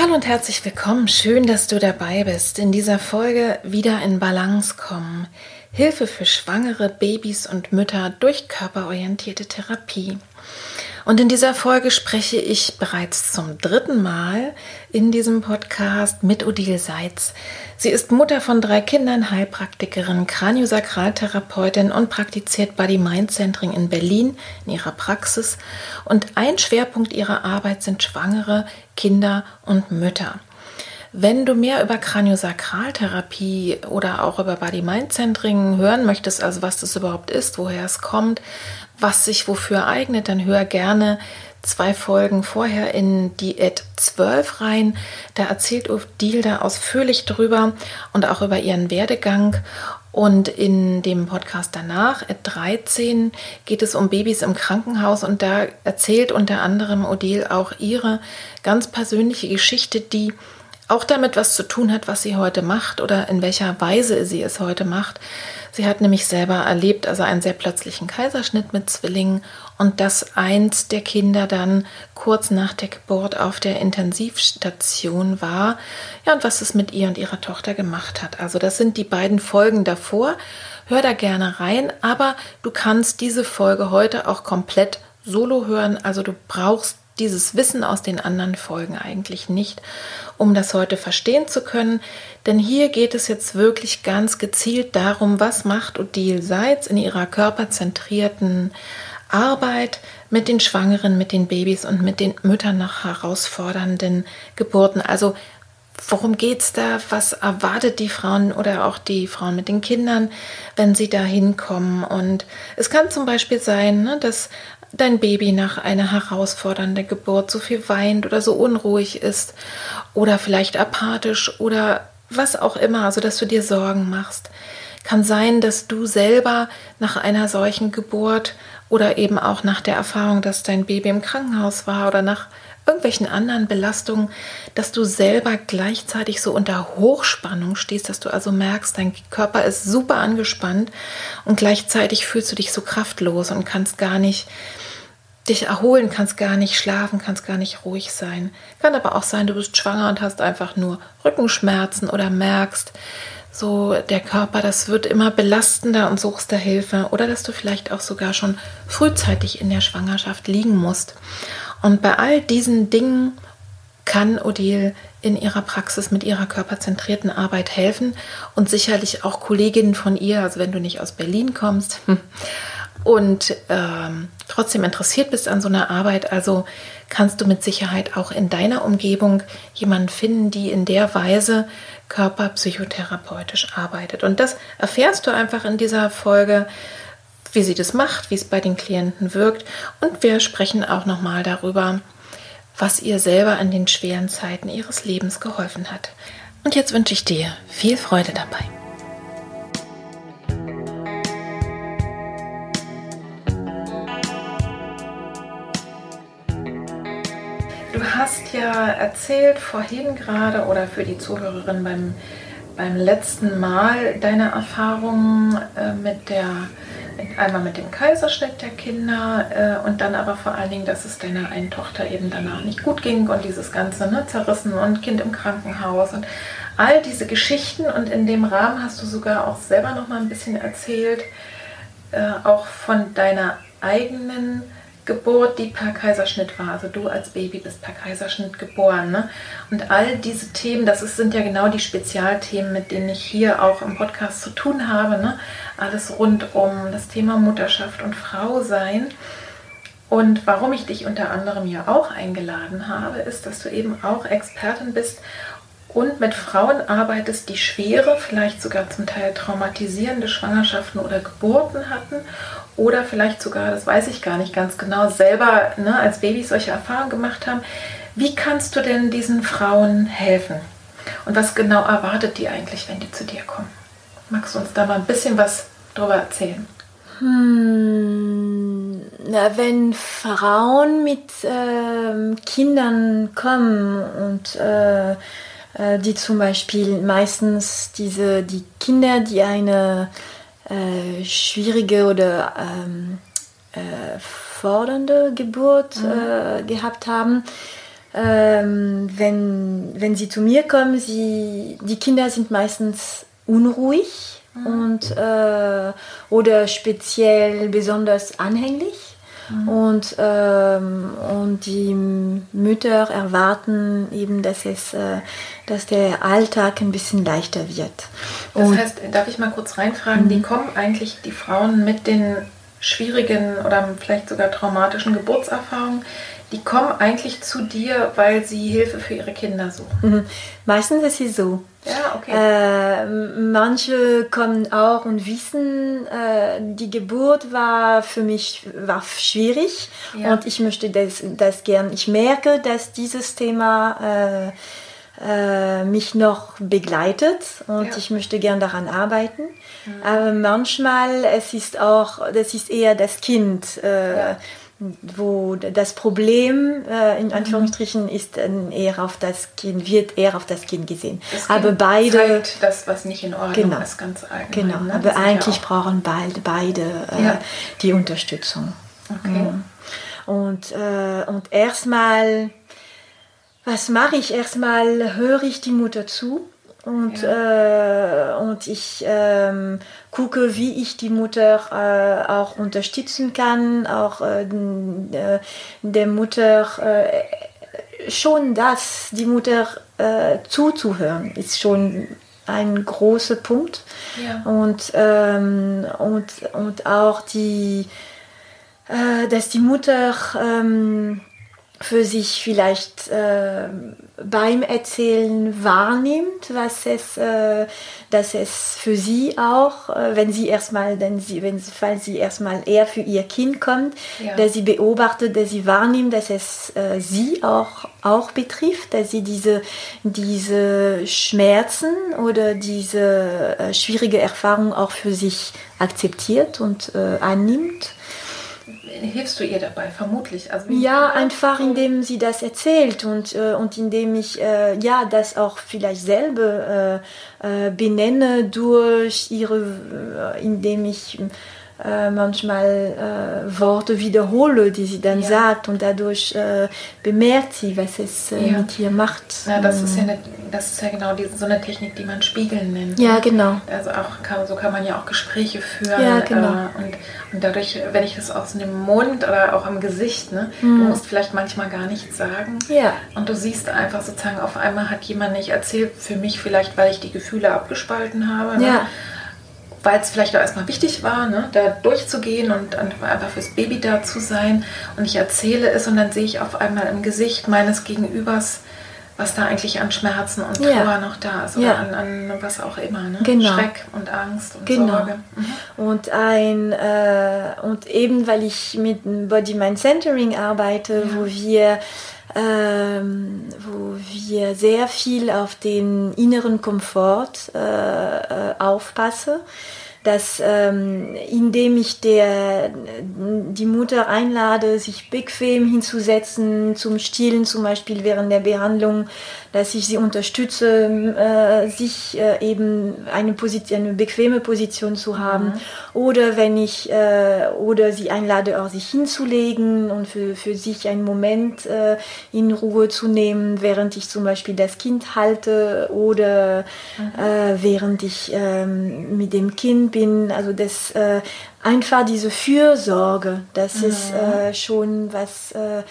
Hallo und herzlich willkommen. Schön, dass du dabei bist. In dieser Folge wieder in Balance kommen. Hilfe für Schwangere, Babys und Mütter durch körperorientierte Therapie. Und in dieser Folge spreche ich bereits zum dritten Mal in diesem Podcast mit Odile Seitz. Sie ist Mutter von drei Kindern, Heilpraktikerin, Kraniosakraltherapeutin und praktiziert Body-Mind-Centering in Berlin in ihrer Praxis. Und ein Schwerpunkt ihrer Arbeit sind Schwangere, Kinder und Mütter. Wenn du mehr über Kraniosakraltherapie oder auch über Body-Mind-Centering hören möchtest, also was das überhaupt ist, woher es kommt, was sich wofür eignet, dann hör gerne zwei Folgen vorher in Diät 12 rein. Da erzählt Odile da ausführlich drüber und auch über ihren Werdegang. Und in dem Podcast danach, at 13, geht es um Babys im Krankenhaus und da erzählt unter anderem Odile auch ihre ganz persönliche Geschichte, die auch damit was zu tun hat, was sie heute macht oder in welcher Weise sie es heute macht. Sie hat nämlich selber erlebt, also einen sehr plötzlichen Kaiserschnitt mit Zwillingen und dass eins der Kinder dann kurz nach der Geburt auf der Intensivstation war. Ja, und was es mit ihr und ihrer Tochter gemacht hat. Also das sind die beiden Folgen davor. Hör da gerne rein, aber du kannst diese Folge heute auch komplett solo hören. Also du brauchst dieses Wissen aus den anderen Folgen eigentlich nicht, um das heute verstehen zu können. Denn hier geht es jetzt wirklich ganz gezielt darum, was macht Odile Seitz in ihrer körperzentrierten Arbeit mit den Schwangeren, mit den Babys und mit den Müttern nach herausfordernden Geburten. Also worum geht es da? Was erwartet die Frauen oder auch die Frauen mit den Kindern, wenn sie da hinkommen? Und es kann zum Beispiel sein, ne, dass dein Baby nach einer herausfordernden Geburt so viel weint oder so unruhig ist oder vielleicht apathisch oder was auch immer, also dass du dir Sorgen machst. Kann sein, dass du selber nach einer solchen Geburt oder eben auch nach der Erfahrung, dass dein Baby im Krankenhaus war oder nach irgendwelchen anderen Belastungen, dass du selber gleichzeitig so unter Hochspannung stehst, dass du also merkst, dein Körper ist super angespannt und gleichzeitig fühlst du dich so kraftlos und kannst gar nicht dich erholen, kannst gar nicht schlafen, kannst gar nicht ruhig sein. Kann aber auch sein, du bist schwanger und hast einfach nur Rückenschmerzen oder merkst, so der Körper, das wird immer belastender und suchst da Hilfe. Oder dass du vielleicht auch sogar schon frühzeitig in der Schwangerschaft liegen musst. Und bei all diesen Dingen kann Odile in ihrer Praxis mit ihrer körperzentrierten Arbeit helfen. Und sicherlich auch Kolleginnen von ihr, also wenn du nicht aus Berlin kommst. Und ähm, trotzdem interessiert bist an so einer Arbeit, also kannst du mit Sicherheit auch in deiner Umgebung jemanden finden, die in der Weise körperpsychotherapeutisch arbeitet. Und das erfährst du einfach in dieser Folge wie sie das macht, wie es bei den Klienten wirkt. Und wir sprechen auch nochmal darüber, was ihr selber an den schweren Zeiten ihres Lebens geholfen hat. Und jetzt wünsche ich dir viel Freude dabei. Du hast ja erzählt vorhin gerade oder für die Zuhörerin beim, beim letzten Mal deine Erfahrungen äh, mit der einmal mit dem Kaiserschnitt der Kinder äh, und dann aber vor allen Dingen, dass es deiner einen Tochter eben danach nicht gut ging und dieses ganze ne, zerrissen und Kind im Krankenhaus und all diese Geschichten. Und in dem Rahmen hast du sogar auch selber noch mal ein bisschen erzählt, äh, auch von deiner eigenen Geburt, die per Kaiserschnitt war. Also du als Baby bist per Kaiserschnitt geboren. Ne? Und all diese Themen, das ist, sind ja genau die Spezialthemen, mit denen ich hier auch im Podcast zu tun habe. Ne? Alles rund um das Thema Mutterschaft und Frau sein. Und warum ich dich unter anderem ja auch eingeladen habe, ist, dass du eben auch Expertin bist und mit Frauen arbeitest, die schwere, vielleicht sogar zum Teil traumatisierende Schwangerschaften oder Geburten hatten oder vielleicht sogar, das weiß ich gar nicht ganz genau, selber ne, als Babys solche Erfahrungen gemacht haben. Wie kannst du denn diesen Frauen helfen? Und was genau erwartet die eigentlich, wenn die zu dir kommen? Magst du uns da mal ein bisschen was drüber erzählen? Hm, na, wenn Frauen mit äh, Kindern kommen und äh, äh, die zum Beispiel meistens diese, die Kinder, die eine äh, schwierige oder ähm, äh, fordernde Geburt mhm. Äh, gehabt haben, ähm, wenn, wenn sie zu mir kommen, sie, die Kinder sind meistens unruhig mhm. und, äh, oder speziell besonders anhänglich. Mhm. Und, ähm, und die Mütter erwarten eben, dass, es, äh, dass der Alltag ein bisschen leichter wird. Das und, heißt, darf ich mal kurz reinfragen, die mhm. kommen eigentlich, die Frauen mit den schwierigen oder vielleicht sogar traumatischen Geburtserfahrungen, die kommen eigentlich zu dir, weil sie Hilfe für ihre Kinder suchen. Mhm. Meistens ist es so. Ja, okay. Äh, manche kommen auch und wissen, äh, die Geburt war für mich war schwierig ja. und ich möchte das, das gern. Ich merke, dass dieses Thema äh, äh mich noch begleitet und ja. ich möchte gern daran arbeiten. Mhm. Aber manchmal es ist auch, das ist eher das Kind. Äh, ja wo das Problem äh, in mhm. Anführungsstrichen ist eher auf das Kind, wird eher auf das Kind gesehen. Das kind aber beide das, was nicht in Ordnung genau, ist, ganz allgemein. Genau, ne? aber eigentlich ja brauchen beide, beide äh, ja. die Unterstützung. Okay. Ja. Und, äh, und erstmal, was mache ich? Erstmal höre ich die Mutter zu und, ja. äh, und ich ähm, gucke, wie ich die Mutter äh, auch unterstützen kann, auch äh, äh der Mutter äh, schon das, die Mutter äh, zuzuhören, ist schon ein großer Punkt. Ja. Und, ähm, und, und auch die, dass die Mutter ähm, für sich vielleicht äh, beim Erzählen wahrnimmt, was es, äh, dass es für sie auch, äh, wenn sie erstmal, denn sie, wenn falls sie erstmal eher für ihr Kind kommt, ja. dass sie beobachtet, dass sie wahrnimmt, dass es äh, sie auch auch betrifft, dass sie diese diese Schmerzen oder diese äh, schwierige Erfahrung auch für sich akzeptiert und äh, annimmt hilfst du ihr dabei, vermutlich. Also ja, einfach indem sie das erzählt und, äh, und indem ich äh, ja das auch vielleicht selber äh, äh benenne durch ihre, äh, indem ich äh, manchmal äh, Worte wiederhole, die sie dann ja. sagt und dadurch äh, bemerkt sie, was es äh, ja. mit ihr macht. Ja, das ist ja, eine, das ist ja genau die, so eine Technik, die man Spiegeln nennt. Ja, genau. Also auch kann, so kann man ja auch Gespräche führen. Ja, genau. Äh, und, und dadurch, wenn ich das aus dem Mund oder auch am Gesicht, ne, mhm. du musst vielleicht manchmal gar nichts sagen. Ja. Und du siehst einfach sozusagen, auf einmal hat jemand nicht erzählt, für mich vielleicht, weil ich die Gefühle abgespalten habe. Ne? Ja weil es vielleicht auch erstmal wichtig war, ne, da durchzugehen und, einfach fürs Baby da zu sein. Und ich erzähle es und dann sehe ich auf einmal im Gesicht meines Gegenübers, was da eigentlich an Schmerzen und Trauer ja. noch da ist oder ja. an, an, was auch immer. Ne? Genau. Schreck und Angst und genau. Sorge. Mhm. Und, ein, äh, und eben, weil ich mit Body Mind Centering arbeite, ja. wo wir ähm, wo wir sehr viel auf den inneren Komfort äh, äh, aufpassen dass ähm, indem ich der, die Mutter einlade, sich bequem hinzusetzen, zum Stillen zum Beispiel während der Behandlung, dass ich sie unterstütze, äh, sich äh, eben eine, Position, eine bequeme Position zu haben. Mhm. Oder wenn ich, äh, oder sie einlade, auch sich hinzulegen und für, für sich einen Moment äh, in Ruhe zu nehmen, während ich zum Beispiel das Kind halte oder mhm. äh, während ich äh, mit dem Kind Kind bin. Also das äh, einfach diese Fürsorge, das mhm. ist äh, schon was äh,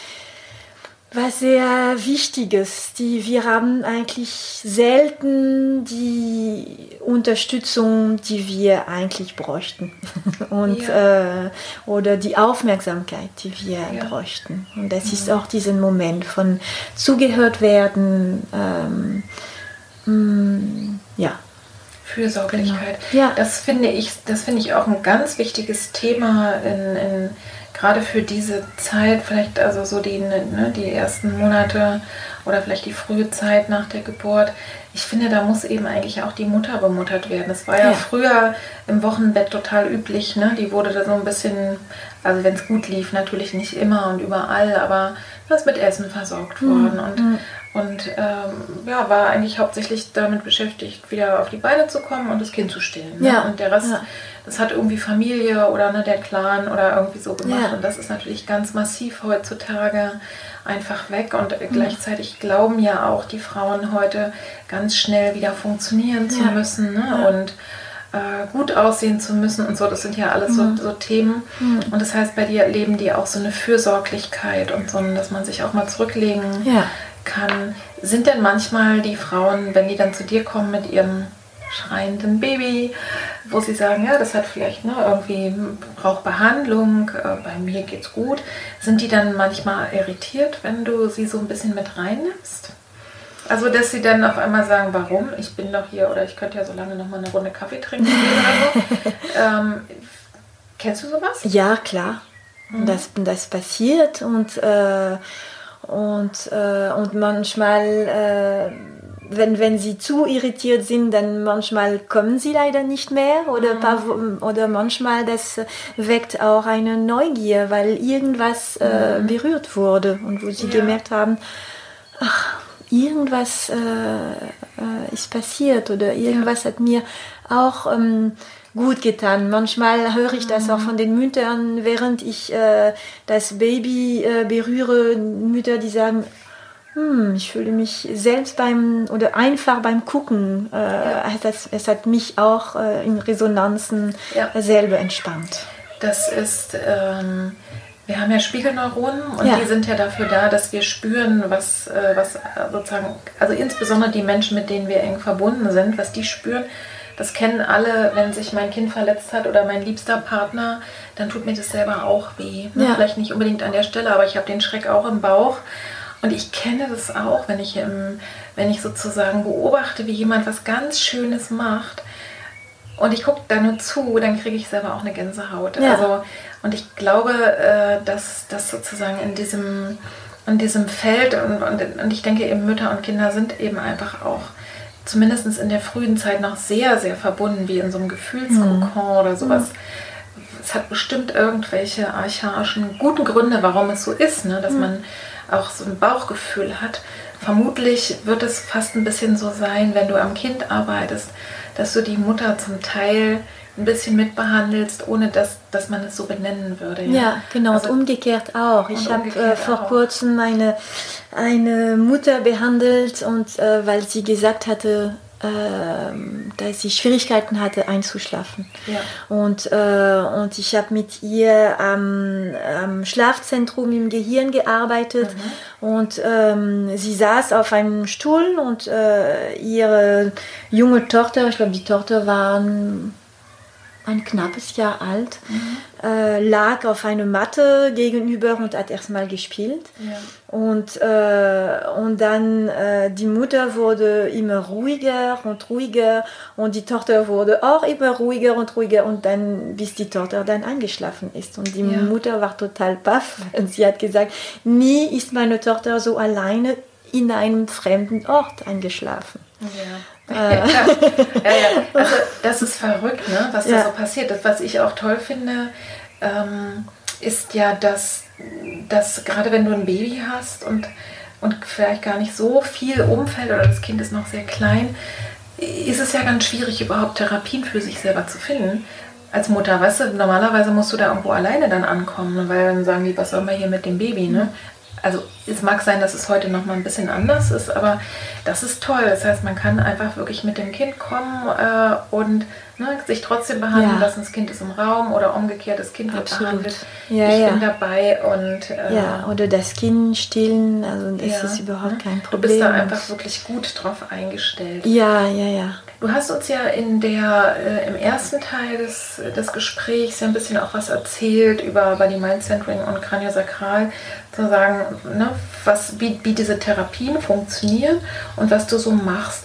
was sehr Wichtiges. Die, wir haben eigentlich selten die Unterstützung, die wir eigentlich bräuchten. Und, ja. äh, oder die Aufmerksamkeit, die wir ja. bräuchten. Und das mhm. ist auch diesen Moment von zugehört werden. Ähm, mh, mm, ja. Fürsorglichkeit. Genau. Ja. Das finde ich, das finde ich auch ein ganz wichtiges Thema in, in gerade für diese Zeit, vielleicht also so die, ne, die ersten Monate oder vielleicht die frühe Zeit nach der Geburt, ich finde, da muss eben eigentlich auch die Mutter bemuttert werden. Es war ja, ja, früher im Wochenbett total üblich, ne? Die wurde da so ein bisschen, also wenn es gut lief, natürlich nicht immer und überall, aber was mit Essen versorgt mhm. worden. Und mhm und ähm, ja, war eigentlich hauptsächlich damit beschäftigt, wieder auf die Beine zu kommen und das Kind zu stillen. Ne? Ja. Und der Rest, ja. Das hat irgendwie Familie oder ne, der Clan oder irgendwie so gemacht. Ja. Und das ist natürlich ganz massiv heutzutage einfach weg. Und mhm. gleichzeitig glauben ja auch die Frauen heute ganz schnell wieder funktionieren zu müssen. Ne? Und äh, gut aussehen zu müssen und so. Das sind ja alles mhm. so, so, Themen. Mhm. Und das heißt, bei dir leben die auch so eine Fürsorglichkeit und so, dass man sich auch mal zurücklegen ja kann. Sind denn manchmal die Frauen, wenn die dann zu dir kommen mit ihrem schreienden Baby, wo sie sagen, ja, das hat vielleicht ne, irgendwie braucht Behandlung, äh, bei mir geht's gut, sind die dann manchmal irritiert, wenn du sie so ein bisschen mit reinnimmst? Also, dass sie dann auf einmal sagen, warum? Ich bin doch hier oder ich könnte ja so lange noch mal eine Runde Kaffee trinken oder so. ähm, kennst du sowas? Ja, klar. Mhm. Das, das passiert und äh, und, äh, und manchmal, äh, wenn, wenn sie zu irritiert sind, dann manchmal kommen sie leider nicht mehr oder, mhm. paar, oder manchmal das weckt auch eine Neugier, weil irgendwas äh, mhm. berührt wurde und wo sie ja. gemerkt haben, ach, irgendwas äh, äh, ist passiert oder irgendwas ja. hat mir auch ähm, gut getan. Manchmal höre ich das auch mhm. von den Müttern, während ich äh, das Baby äh, berühre. Mütter, die sagen, hm, ich fühle mich selbst beim oder einfach beim Gucken. Äh, ja. das, es hat mich auch äh, in Resonanzen ja. selber entspannt. Das ist, ähm, wir haben ja Spiegelneuronen und ja. die sind ja dafür da, dass wir spüren, was, äh, was sozusagen, also insbesondere die Menschen, mit denen wir eng verbunden sind, was die spüren das kennen alle, wenn sich mein Kind verletzt hat oder mein liebster Partner, dann tut mir das selber auch weh. Ne? Vielleicht nicht unbedingt an der Stelle, aber ich habe den Schreck auch im Bauch. Und ich kenne das auch, wenn ich, im, wenn ich sozusagen beobachte, wie jemand was ganz Schönes macht und ich gucke da nur zu, dann kriege ich selber auch eine Gänsehaut. Ja. Also, und ich glaube, äh, dass das sozusagen in diesem, in diesem Feld und, und, und ich denke eben Mütter und Kinder sind eben einfach auch zumindest in der frühen Zeit noch sehr, sehr verbunden, wie in so einem Gefühlskokon mhm. oder sowas. Es hat bestimmt irgendwelche archaischen guten Gründe, warum es so ist, ne? dass mhm. man auch so ein Bauchgefühl hat. Vermutlich wird es fast ein bisschen so sein, wenn du am Kind arbeitest, dass du die Mutter zum Teil ein bisschen mitbehandelst, ohne dass, dass man es so benennen würde. Ja, ja genau, also, und umgekehrt auch. Ich habe äh, vor auch. kurzem eine, eine Mutter behandelt und äh, weil sie gesagt hatte, dass sie Schwierigkeiten hatte einzuschlafen. Ja. Und, äh, und ich habe mit ihr am, am, Schlafzentrum im Gehirn gearbeitet mhm. und ähm, sie saß auf einem Stuhl und äh, ihre junge Tochter, ich glaube die Tochter war ein knappes Jahr alt, mhm. äh, lag auf einer Matte gegenüber und hat erstmal gespielt. Ja. Und, äh, und dann äh, die Mutter wurde immer ruhiger und ruhiger und die Tochter wurde auch immer ruhiger und ruhiger und dann bis die Tochter dann eingeschlafen ist. Und die ja. Mutter war total baff und sie hat gesagt, nie ist meine Tochter so alleine in einem fremden Ort eingeschlafen. Ja. Ja, ja. Also das ist verrückt, ne? was da so passiert. Das, was ich auch toll finde, ähm, ist ja, dass, dass gerade wenn du ein Baby hast und, und vielleicht gar nicht so viel Umfeld oder das Kind ist noch sehr klein, ist es ja ganz schwierig, überhaupt Therapien für sich selber zu finden. Als Mutter, weißt du, normalerweise musst du da irgendwo alleine dann ankommen, weil dann sagen die, was soll man hier mit dem Baby, ne? Also es mag sein, dass es heute noch mal ein bisschen anders ist, aber das ist toll. Das heißt, man kann einfach wirklich mit dem Kind kommen äh, und ne, sich trotzdem behandeln ja. lassen, das Kind ist im Raum oder umgekehrt, das Kind wird Absolut. behandelt. Ja, ich ja. bin dabei und äh, ja, oder das Kind stillen, also das ist überhaupt kein Problem. Du bist da einfach wirklich gut drauf eingestellt. Ja, ja, ja. Du hast uns ja in der, äh, im ersten Teil des, des Gesprächs ja ein bisschen auch was erzählt über Body Mind Centering und Kraniosakral, zu sagen, ne, was, wie, wie diese Therapien funktionieren und was du so machst.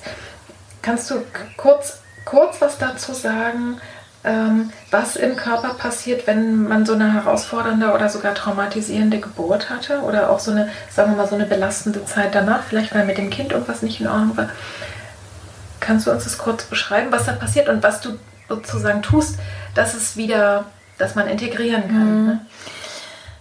Kannst du kurz, kurz was dazu sagen, ähm, was im Körper passiert, wenn man so eine herausfordernde oder sogar traumatisierende Geburt hatte oder auch so eine, sagen wir mal, so eine belastende Zeit danach, vielleicht weil mit dem Kind irgendwas nicht in Ordnung war? Kannst du uns das kurz beschreiben, was da passiert und was du sozusagen tust, dass es wieder, dass man integrieren kann? Mhm. Ne?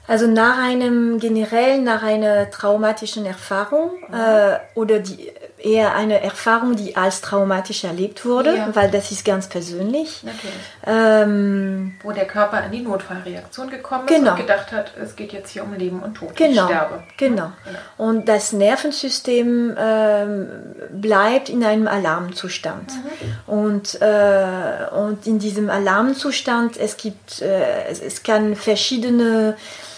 Also nach einem generell, nach einer traumatischen Erfahrung mhm. äh, oder die, eher eine Erfahrung, die als traumatisch erlebt wurde, ja. weil das ist ganz persönlich. Ähm, Wo der Körper in die Notfallreaktion gekommen ist genau. und gedacht hat, es geht jetzt hier um Leben und Tod. Genau. Ich sterbe. Genau. genau. Und das Nervensystem ähm, bleibt in einem Alarmzustand. Mhm. Und, äh, und in diesem Alarmzustand, es gibt, äh, es, es kann verschiedene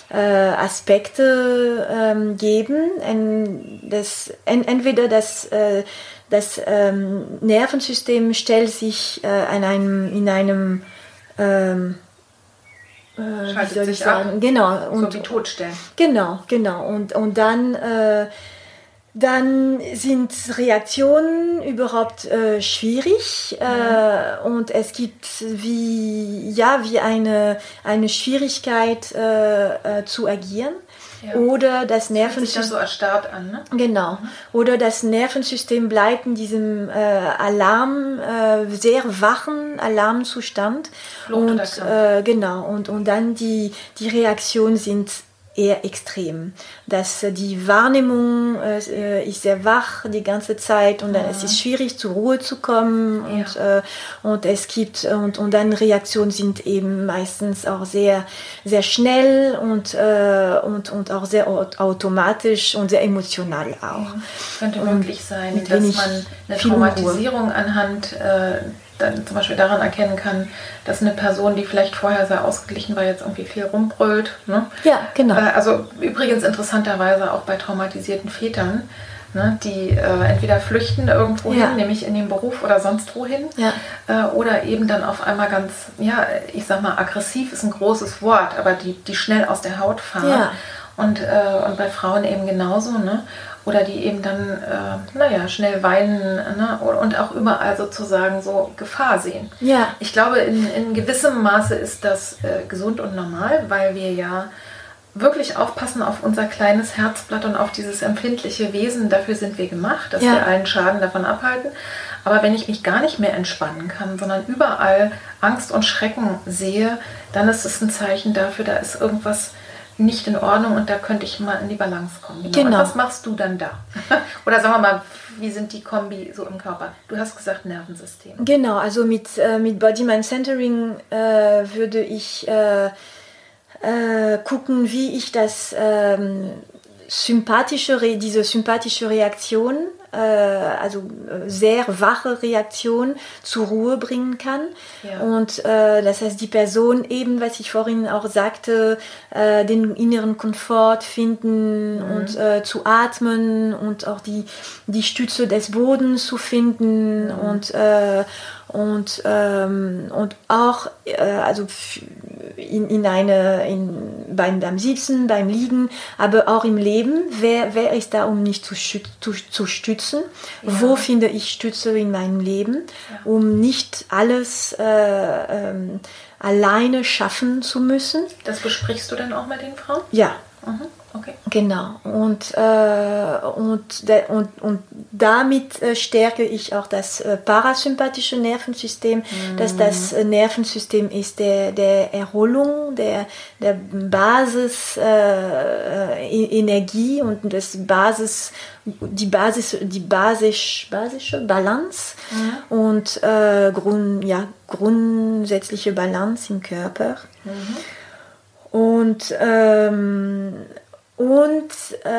äh, Aspekte ähm, geben. En, das, en, entweder das, äh, das ähm, Nervensystem stellt sich äh, an einem, in einem ähm, äh, Schaltet wie soll ich sagen? Ab. Genau. Und, so wie Todstellen. Genau, genau. Und, und dann äh, dann sind Reaktionen überhaupt äh, schwierig äh, und es gibt wie ja wie eine eine Schwierigkeit äh, äh zu agieren ja. oder das Nervensystem so erstarrt an ne? genau mhm. oder das Nervensystem bleibt in diesem äh, Alarm äh, sehr wachen Alarmzustand Flucht und genau und und dann die die Reaktionen sind eher extrem. Dass die Wahrnehmung äh, ist sehr wach die ganze Zeit und dann ja. es ist schwierig zur Ruhe zu kommen und, ja. äh, und es gibt und, und dann Reaktionen sind eben meistens auch sehr sehr schnell und, äh, und, und auch sehr automatisch und sehr emotional auch. Ja. Könnte möglich sein, dass man eine Traumatisierung anhand äh, dann zum Beispiel daran erkennen kann, dass eine Person, die vielleicht vorher sehr ausgeglichen war, jetzt irgendwie viel rumbrüllt. Ne? Ja, genau. Äh, also übrigens interessanterweise auch bei traumatisierten Vätern, ne, die äh, entweder flüchten irgendwo ja. hin, nämlich in den Beruf oder sonst wohin, ja. äh, oder eben dann auf einmal ganz, ja, ich sag mal, aggressiv ist ein großes Wort, aber die, die schnell aus der Haut fahren. Ja. Und, äh, und bei Frauen eben genauso. Ne? Oder die eben dann, äh, naja, schnell weinen ne? und auch überall sozusagen so Gefahr sehen. Ja. Ich glaube, in, in gewissem Maße ist das äh, gesund und normal, weil wir ja wirklich aufpassen auf unser kleines Herzblatt und auf dieses empfindliche Wesen. Dafür sind wir gemacht, dass ja. wir allen Schaden davon abhalten. Aber wenn ich mich gar nicht mehr entspannen kann, sondern überall Angst und Schrecken sehe, dann ist es ein Zeichen dafür, da ist irgendwas nicht in Ordnung und da könnte ich mal in die Balance kommen. Genau. genau. Und was machst du dann da? Oder sagen wir mal, wie sind die Kombi so im Körper? Du hast gesagt Nervensystem. Genau, also mit, äh, mit Body Mind Centering äh, würde ich äh, äh gucken, wie ich das ähm, sympathische, diese sympathische Reaktion äh, also äh, sehr wache Reaktion zur Ruhe bringen kann. Ja. Und äh, das heißt, die Person eben, was ich vorhin auch sagte, äh, den inneren Komfort finden mhm. und äh, zu atmen und auch die, die Stütze des Bodens zu finden mhm. und äh, und, ähm, und auch äh, also in, in eine, in, beim, beim Sitzen, beim Liegen, aber auch im Leben. Wer, wer ist da, um mich zu, zu, zu stützen? Ja. Wo finde ich Stütze in meinem Leben, ja. um nicht alles äh, ähm, alleine schaffen zu müssen? Das besprichst du dann auch mit den Frauen? Ja. Mhm. Okay. Genau. Und, äh, und, und, und damit äh, stärke ich auch das äh, parasympathische Nervensystem, mhm. dass das äh, Nervensystem ist der, der Erholung, der, der Basis äh, äh, Energie und das Basis, die Basis, die basisch, basische Balance mhm. und äh, Grund, ja, grundsätzliche Balance im Körper. Mhm. Und ähm, und äh,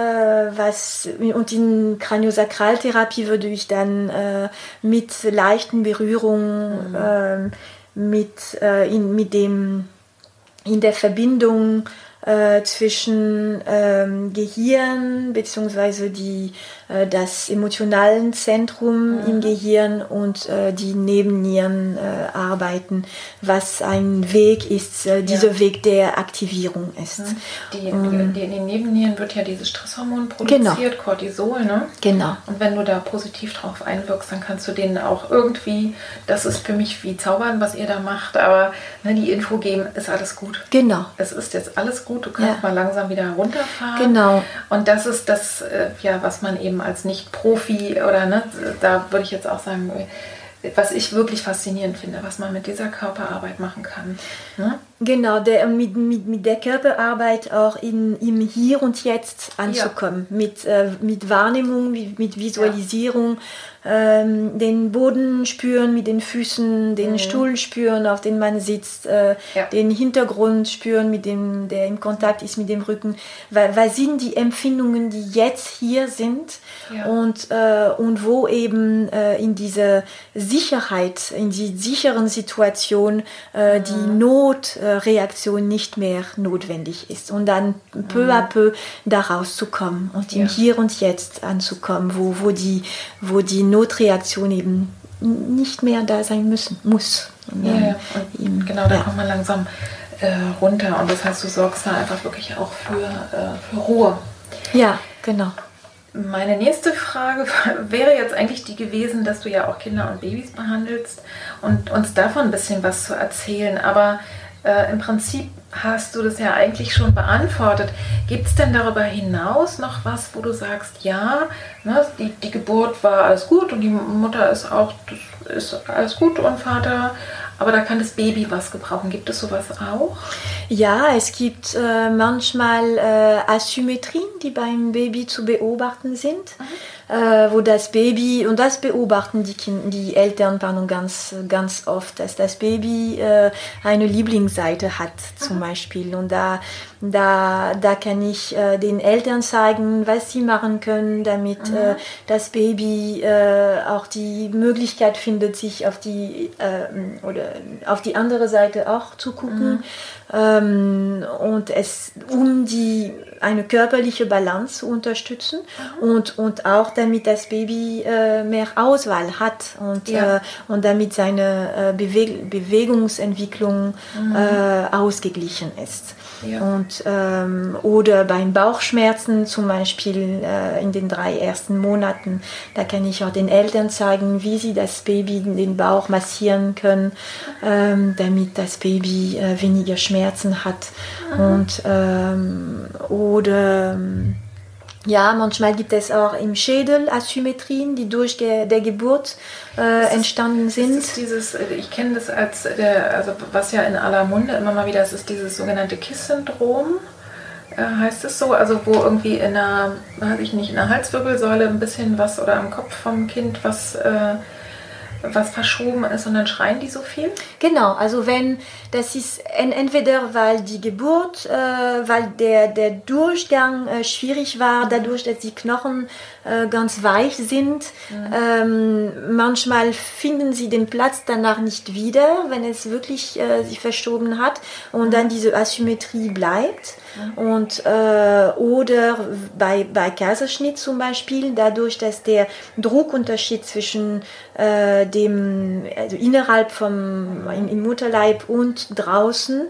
was und in Kraniosakraltherapie würde ich dann äh, mit leichten Berührungen mhm. äh, mit in, mit dem in der Verbindung äh, zwischen ähm, Gehirn bzw. die äh, das emotionalen Zentrum mhm. im Gehirn und äh, die Nebennieren äh, arbeiten, was ein Weg ist, äh, dieser ja. Weg der Aktivierung ist. Mhm. Die, um, die, in den Nebennieren wird ja dieses Stresshormon produziert, genau. Cortisol, ne? Genau. Und wenn du da positiv drauf einwirkst, dann kannst du denen auch irgendwie, das ist für mich wie Zaubern, was ihr da macht, aber ne, die Info geben, ist alles gut. Genau. Es ist jetzt alles gut, du kannst ja. mal langsam wieder runterfahren. Genau. Und das ist das, äh, ja, was man eben als Nicht-Profi oder ne, da würde ich jetzt auch sagen, was ich wirklich faszinierend finde, was man mit dieser Körperarbeit machen kann. Ne? Genau, der, mit, mit, mit der Körperarbeit auch in, im Hier und Jetzt anzukommen, ja. mit, äh, mit Wahrnehmung, mit, mit Visualisierung, ja ähm, den Boden spüren mit den Füßen, den mhm. Stuhl spüren, auf dem man sitzt, äh, ja. den Hintergrund spüren, mit dem, der im Kontakt ist mit dem Rücken. Weil, weil sind die Empfindungen, die jetzt hier sind und, äh, und wo eben äh, in dieser Sicherheit, in die sicheren Situation äh, mhm. die Notreaktion nicht mehr notwendig ist. Und dann peu mhm. à peu da rauszukommen und im ja. Hier und Jetzt anzukommen, wo, wo die, wo die Not Notreaktion eben nicht mehr da sein müssen, muss. Ja, ja. Eben, genau, da ja. kommt man langsam äh, runter und das heißt, du sorgst da einfach wirklich auch für, äh, für Ruhe. Ja, genau. Meine nächste Frage wäre jetzt eigentlich die gewesen, dass du ja auch Kinder und Babys behandelst und uns davon ein bisschen was zu erzählen. Aber äh, im Prinzip hast du das ja eigentlich schon beantwortet. Gibt es denn darüber hinaus noch was, wo du sagst, ja, ne, die, die Geburt war alles gut und die Mutter ist auch ist alles gut und Vater, aber da kann das Baby was gebrauchen. Gibt es sowas auch? Ja, es gibt äh, manchmal äh, Asymmetrien, die beim Baby zu beobachten sind. Mhm äh, wo das Baby, und das beobachten die, kind, die Eltern pardon, ganz, ganz oft, dass das Baby äh, eine Lieblingsseite hat zum Beispiel. Und da, da, da kann ich äh, den Eltern zeigen, was sie machen können, damit mhm. äh, das Baby äh, auch die Möglichkeit findet, sich auf die, äh, oder auf die andere Seite auch zu gucken. Mhm. Ähm, und es, um die, eine körperliche Balance zu unterstützen mhm. und, und auch damit das Baby äh, mehr Auswahl hat und, ja. äh, und damit seine äh, Beweg Bewegungsentwicklung mhm. Äh, ausgeglichen ist. Ja. Und, ähm, oder beim Bauchschmerzen zum Beispiel äh, in den drei ersten Monaten, da kann ich auch den Eltern zeigen, wie sie das Baby in den Bauch massieren können, ähm, damit das Baby äh, weniger Schmerzen hat. Mhm. Und, ähm, oder ähm, ja, manchmal gibt es auch im Schädel Asymmetrien, die durch der Geburt äh, entstanden sind. Ist dieses, äh, ich kenne das als, der, also was ja in aller Munde immer mal wieder ist, ist dieses sogenannte KISS-Syndrom. Äh, heißt es so? Also wo irgendwie in einer, weiß ich nicht, in der Halswirbelsäule ein bisschen was oder am Kopf vom Kind was äh, was verschoben ist und dann schreien die so viel? Genau, also wenn das ist entweder weil die Geburt, äh, weil der, der Durchgang äh, schwierig war, dadurch, dass die Knochen äh, ganz weich sind. Mhm. Ähm, manchmal finden sie den Platz danach nicht wieder, wenn es wirklich äh, sich verschoben hat und mhm. dann diese Asymmetrie bleibt. Mhm. Und, äh, oder bei, bei Kaiserschnitt zum Beispiel, dadurch, dass der Druckunterschied zwischen äh, dem, also innerhalb vom im, im Mutterleib und draußen,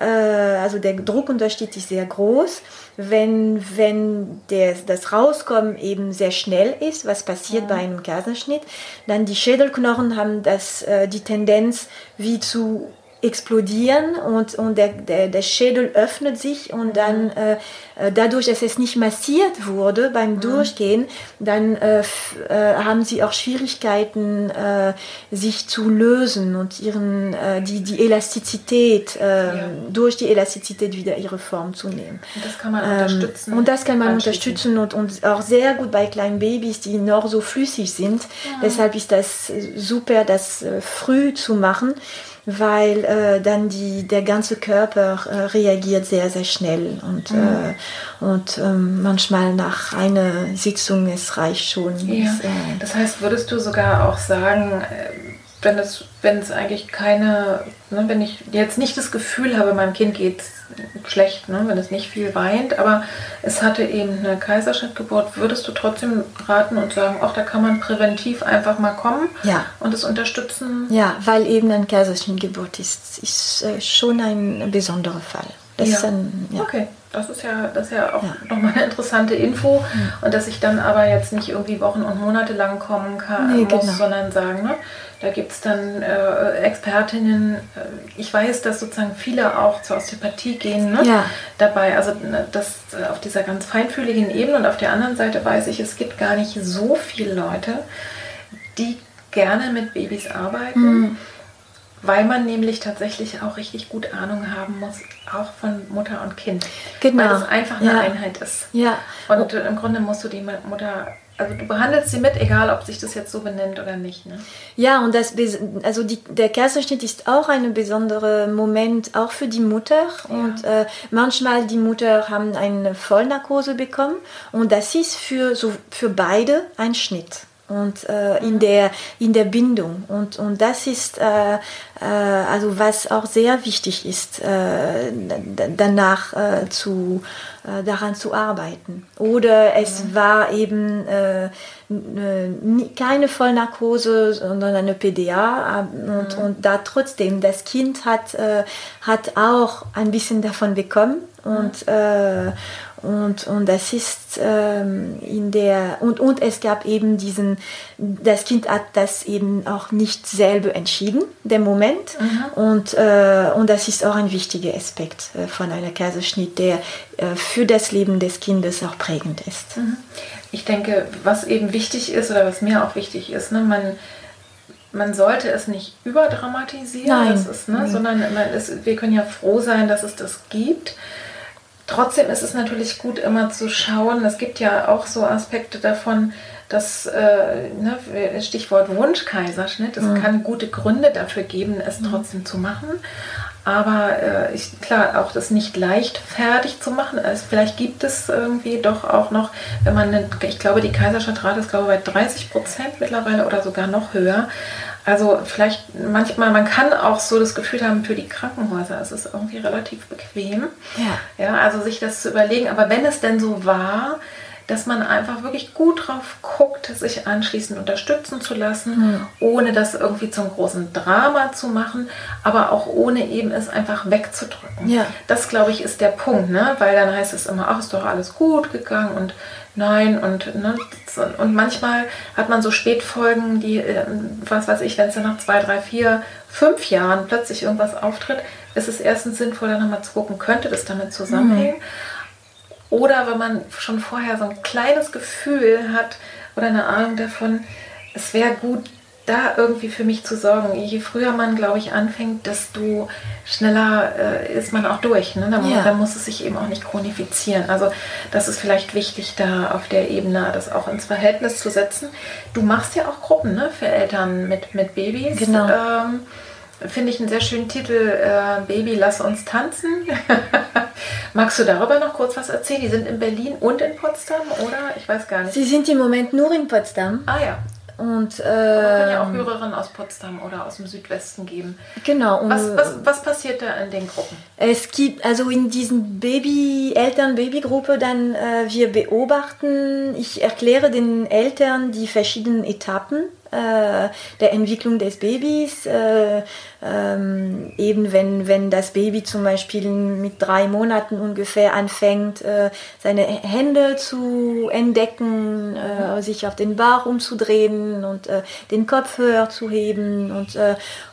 äh, also der Druckunterschied ist sehr groß. Wenn, wenn der, das Rauskommen eben sehr schnell ist, was passiert ja. bei einem Kaiserschnitt, dann die Schädelknochen haben das, äh, die Tendenz, wie zu explodieren und, und der, der, der Schädel öffnet sich und mhm. dann äh, äh, dadurch, dass es nicht massiert wurde beim mhm. Durchgehen, dann äh, äh, haben sie auch Schwierigkeiten, äh, sich zu lösen und ihren, äh, die, die Elastizität, ja. durch die Elastizität wieder ihre Form zu nehmen. Und das kann man ähm, unterstützen. Und das kann man unterstützen und, und auch sehr gut bei kleinen Babys, die noch so flüssig sind. Ja. Deshalb ist das super, das früh zu machen weil äh, dann die, der ganze Körper äh, reagiert sehr, sehr schnell und, mhm. äh, und ähm, manchmal nach einer Sitzung, es reicht schon. Ja. Das, äh, das heißt, würdest du sogar auch sagen, äh, wenn es, wenn es eigentlich keine, ne, wenn ich jetzt nicht das Gefühl habe, meinem Kind geht es schlecht, ne, wenn es nicht viel weint, aber es hatte eben eine Kaiserschnittgeburt, würdest du trotzdem raten und sagen, auch da kann man präventiv einfach mal kommen ja. und es unterstützen? Ja, weil eben eine Kaiserschnittgeburt ist, ist äh, schon ein besonderer Fall. Das ja. Ein, ja. Okay, das ist ja, das ist ja auch ja. nochmal eine interessante Info. Mhm. Und dass ich dann aber jetzt nicht irgendwie Wochen und Monate lang kommen kann, nee, muss, genau. sondern sagen, ne, da gibt es dann äh, Expertinnen. Äh, ich weiß, dass sozusagen viele auch zur Osteopathie gehen ne, ja. dabei. Also ne, das äh, auf dieser ganz feinfühligen Ebene. Und auf der anderen Seite weiß ich, es gibt gar nicht so viele Leute, die gerne mit Babys arbeiten. Mhm weil man nämlich tatsächlich auch richtig gut Ahnung haben muss, auch von Mutter und Kind. Genau. Weil es einfach eine ja. Einheit ist. Ja. Und oh. im Grunde musst du die Mutter also du behandelst sie mit, egal ob sich das jetzt so benennt oder nicht. Ne? Ja, und das, also die, der Kaiserschnitt ist auch ein besonderer Moment, auch für die Mutter. Ja. Und äh, manchmal die Mutter haben eine Vollnarkose bekommen und das ist für, so, für beide ein Schnitt und äh, in, der, in der Bindung. Und, und das ist äh, äh, also was auch sehr wichtig ist, äh, danach äh, zu, daran zu arbeiten. Oder es ja. war eben keine Vollnarkose, sondern eine PDA und, mhm. und da trotzdem das Kind hat, hat auch ein bisschen davon bekommen und, mhm. Und, und das ist ähm, in der, und, und es gab eben diesen, das Kind hat das eben auch nicht selber entschieden, der Moment. Mhm. Und, äh, und das ist auch ein wichtiger Aspekt äh, von einer Kaiserschnitt, der äh, für das Leben des Kindes auch prägend ist. Mhm. Ich denke, was eben wichtig ist oder was mir auch wichtig ist, ne, man, man sollte es nicht überdramatisieren. Ist, ne, sondern man ist, wir können ja froh sein, dass es das gibt. Trotzdem ist es natürlich gut, immer zu schauen. Es gibt ja auch so Aspekte davon, dass, äh, ne, Stichwort Wunschkaiserschnitt, es mhm. kann gute Gründe dafür geben, es mhm. trotzdem zu machen. Aber äh, ich, klar, auch das nicht leicht fertig zu machen. Also vielleicht gibt es irgendwie doch auch noch, wenn man, eine, ich glaube, die Kaiserschnittrate ist, glaube ich, bei 30 Prozent mittlerweile oder sogar noch höher. Also vielleicht manchmal, man kann auch so das Gefühl haben, für die Krankenhäuser ist es irgendwie relativ bequem. Ja. Ja, also sich das zu überlegen. Aber wenn es denn so war, dass man einfach wirklich gut drauf guckt, sich anschließend unterstützen zu lassen, mhm. ohne das irgendwie zum großen Drama zu machen, aber auch ohne eben es einfach wegzudrücken. Ja. Das, glaube ich, ist der Punkt, ne? weil dann heißt es immer, ach, ist doch alles gut gegangen und nein und ne, und manchmal hat man so Spätfolgen, die äh, was weiß ich, wenn es dann nach zwei, drei, vier, fünf Jahren plötzlich irgendwas auftritt, ist es erstens sinnvoll, dann nochmal zu gucken, könnte das damit zusammenhängen. Mhm. Oder wenn man schon vorher so ein kleines Gefühl hat oder eine Ahnung davon, es wäre gut, da irgendwie für mich zu sorgen. Je früher man, glaube ich, anfängt, desto schneller äh, ist man auch durch. Ne? Da, ja. muss es sich eben auch nicht chronifizieren. Also das ist vielleicht wichtig, da auf der Ebene das auch ins Verhältnis zu setzen. Du machst ja auch Gruppen ne? für Eltern mit, mit Babys. Genau. Ähm, Finde ich einen sehr schönen Titel, äh, Baby, lass uns tanzen. Magst du darüber noch kurz was erzählen? Die sind in Berlin und in Potsdam, oder? Ich weiß gar nicht. Sie sind im Moment nur in Potsdam. Ah ja. Und, äh, kann ja auch Hörerinnen aus Potsdam oder aus dem Südwesten geben. Genau. Was, was, was passiert da in den Gruppen? Es gibt, also in diesen Baby, Eltern-Baby-Gruppe, dann äh, wir beobachten, ich erkläre den Eltern die verschiedenen Etappen äh, der Entwicklung des Babys. Äh, ähm, eben wenn, wenn das Baby zum Beispiel mit drei Monaten ungefähr anfängt, äh, seine Hände zu entdecken, äh, sich auf den Bauch umzudrehen und den Kopf höher zu heben. Und,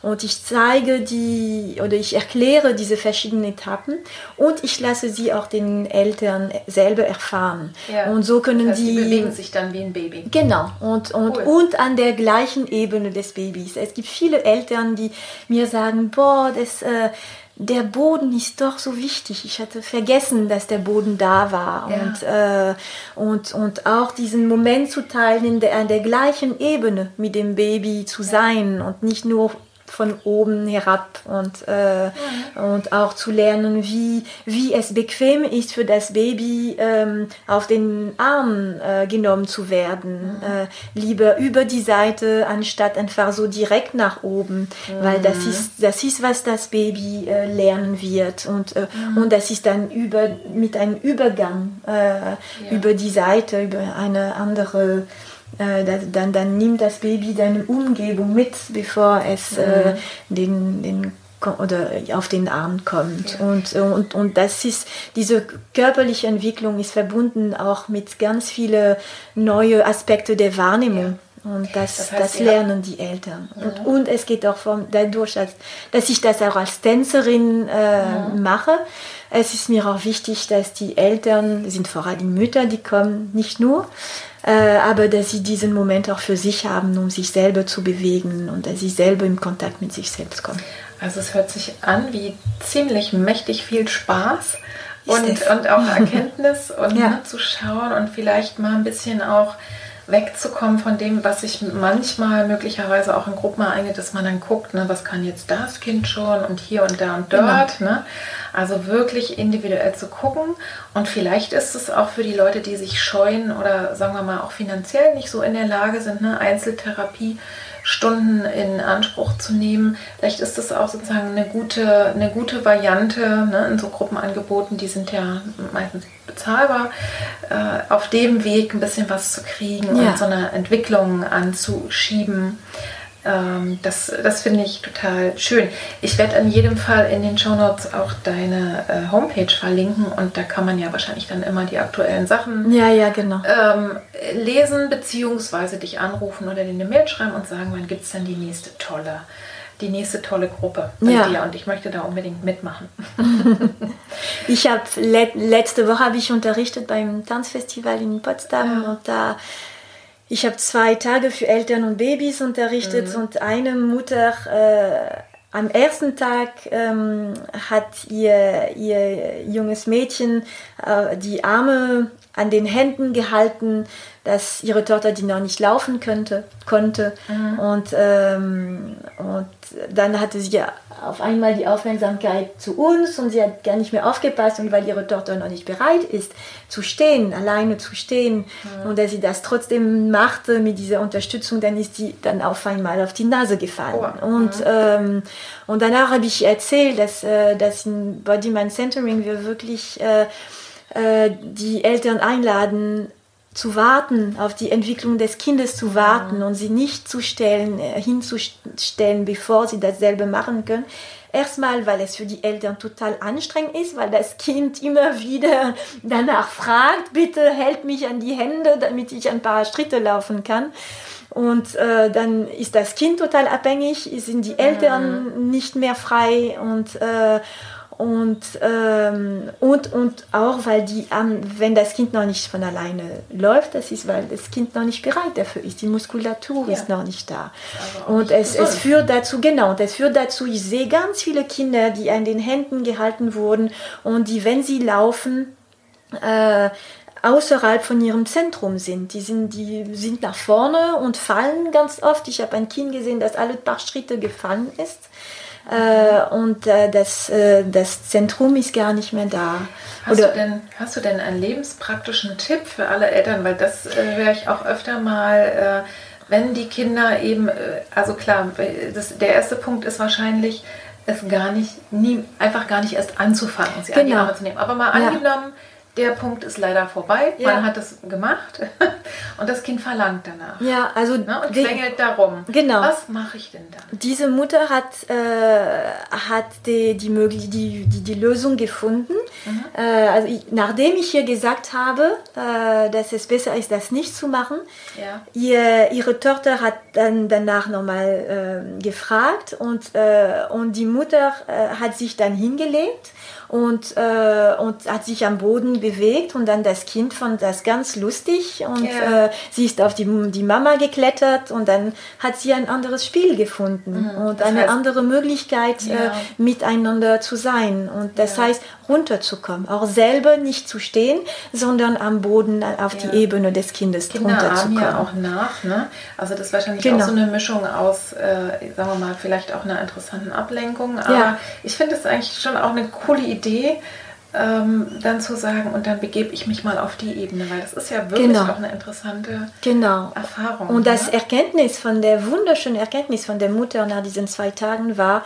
und ich zeige die oder ich erkläre diese verschiedenen Etappen und ich lasse sie auch den Eltern selber erfahren. Ja. Und so können heißt, die, die bewegen sich dann wie ein Baby. Genau. Und, und, cool. und an der gleichen Ebene des Babys. Es gibt viele Eltern, die mir sagen, boah, das, äh, der Boden ist doch so wichtig. Ich hatte vergessen, dass der Boden da war. Ja. Und, äh, und, und auch diesen Moment zu teilen, in der, an der gleichen Ebene mit dem Baby zu sein und nicht nur von oben herab und, äh, mhm. und auch zu lernen, wie, wie es bequem ist für das Baby, ähm, auf den Arm äh, genommen zu werden. Mhm. Äh, lieber über die Seite, anstatt einfach so direkt nach oben, mhm. weil das mhm. ist, das ist, was das Baby äh, lernen wird. Und, äh, mhm. und das ist dann über, mit einem Übergang äh, ja. über die Seite, über eine andere äh, dann, dann nimmt das Baby seine Umgebung mit, bevor es äh, mhm. den, den oder auf den Arm kommt. Ja. Und, und, und das ist, diese körperliche Entwicklung ist verbunden auch mit ganz vielen neuen Aspekten der Wahrnehmung. Ja. Und das, das, heißt, das lernen die Eltern. Ja. Und, und es geht auch vom, dadurch, dass, dass ich das auch als Tänzerin äh, mache. Es ist mir auch wichtig, dass die Eltern, sind vor allem Mütter, die kommen, nicht nur, äh, aber dass sie diesen Moment auch für sich haben, um sich selber zu bewegen und dass sie selber im Kontakt mit sich selbst kommen. Also es hört sich an wie ziemlich mächtig viel Spaß und, und auch Erkenntnis und ja. ne, zu schauen und vielleicht mal ein bisschen auch wegzukommen von dem, was sich manchmal möglicherweise auch in Gruppen ereignet, dass man dann guckt, ne, was kann jetzt das Kind schon und hier und da und dort. Genau. Ne? Also wirklich individuell zu gucken. Und vielleicht ist es auch für die Leute, die sich scheuen oder sagen wir mal auch finanziell nicht so in der Lage sind, ne, Einzeltherapie Stunden in Anspruch zu nehmen. Vielleicht ist das auch sozusagen eine gute, eine gute Variante ne, in so Gruppenangeboten, die sind ja meistens bezahlbar, äh, auf dem Weg ein bisschen was zu kriegen ja. und so eine Entwicklung anzuschieben. Ähm, das das finde ich total schön. Ich werde in jedem Fall in den Show Notes auch deine äh, Homepage verlinken und da kann man ja wahrscheinlich dann immer die aktuellen Sachen ja, ja, genau. ähm, lesen beziehungsweise dich anrufen oder dir eine Mail schreiben und sagen, wann gibt es dann die nächste tolle die nächste tolle Gruppe bei ja. dir und ich möchte da unbedingt mitmachen. ich habe le letzte Woche habe ich unterrichtet beim Tanzfestival in Potsdam ja. und da ich habe zwei Tage für Eltern und Babys unterrichtet mhm. und eine Mutter äh, am ersten Tag ähm, hat ihr, ihr junges Mädchen äh, die Arme an den Händen gehalten, dass ihre Tochter, die noch nicht laufen könnte, konnte. Mhm. Und, ähm, und dann hatte sie auf einmal die Aufmerksamkeit zu uns und sie hat gar nicht mehr aufgepasst und weil ihre Tochter noch nicht bereit ist zu stehen, alleine zu stehen mhm. und dass sie das trotzdem machte mit dieser Unterstützung, dann ist sie dann auf einmal auf die Nase gefallen. Oh. Und, mhm. ähm, und danach habe ich erzählt, dass, äh, dass in Body Mind Centering wir wirklich äh, äh, die Eltern einladen, zu warten, auf die Entwicklung des Kindes zu warten mhm. und sie nicht zu stellen, äh, hinzustellen, bevor sie das selber machen können. Erstmal, weil es für die Eltern total anstrengend ist, weil das Kind immer wieder danach fragt, bitte hält mich an die Hände, damit ich ein paar Schritte laufen kann. Und äh, dann ist das Kind total abhängig, sind die Eltern mhm. nicht mehr frei und äh, und, ähm, und, und auch, weil die, ähm, wenn das Kind noch nicht von alleine läuft, das ist, weil das Kind noch nicht bereit dafür ist. Die Muskulatur ja. ist noch nicht da. und es, es führt dazu, genau, und es führt dazu, ich sehe ganz viele Kinder, die an den Händen gehalten wurden und die, wenn sie laufen, äh, außerhalb von ihrem Zentrum sind. Die sind, die sind nach vorne und fallen ganz oft. Ich habe ein Kind gesehen, das alle paar Schritte gefallen ist äh, und äh, das, äh, das Zentrum ist gar nicht mehr da. Hast, Oder, du denn, hast du denn einen lebenspraktischen Tipp für alle Eltern? Weil das äh, höre ich auch öfter mal, äh, wenn die Kinder eben, äh, also klar, das, der erste Punkt ist wahrscheinlich, es gar nicht, nie, einfach gar nicht erst anzufangen, sie genau. an die genau. Arme zu nehmen. Aber mal ja. Der Punkt ist leider vorbei. Ja. Man hat es gemacht und das Kind verlangt danach. Ja, also ne, und quengelt darum. Genau. Was mache ich denn dann? Diese Mutter hat, äh, hat die, die, die, die, die Lösung gefunden. Mhm. Äh, also ich, nachdem ich ihr gesagt habe, äh, dass es besser ist, das nicht zu machen, ja. ihr, ihre Tochter hat dann danach nochmal äh, gefragt und, äh, und die Mutter äh, hat sich dann hingelegt und, äh, und hat sich am Boden bewegt und dann das Kind fand das ganz lustig und ja. äh, sie ist auf die, die Mama geklettert und dann hat sie ein anderes Spiel gefunden mhm. und das eine heißt, andere Möglichkeit ja. äh, miteinander zu sein und das ja. heißt runterzukommen, auch selber nicht zu stehen, sondern am Boden auf die Ebene des Kindes Kinder runterzukommen. ja auch nach, ne? Also das ist wahrscheinlich genau. auch so eine Mischung aus, äh, sagen wir mal, vielleicht auch einer interessanten Ablenkung, aber ich finde es eigentlich schon auch eine coole Idee, ähm, dann zu sagen, und dann begebe ich mich mal auf die Ebene, weil das ist ja wirklich genau. auch eine interessante genau. Erfahrung. Und das ne? Erkenntnis von der wunderschönen Erkenntnis von der Mutter nach diesen zwei Tagen war,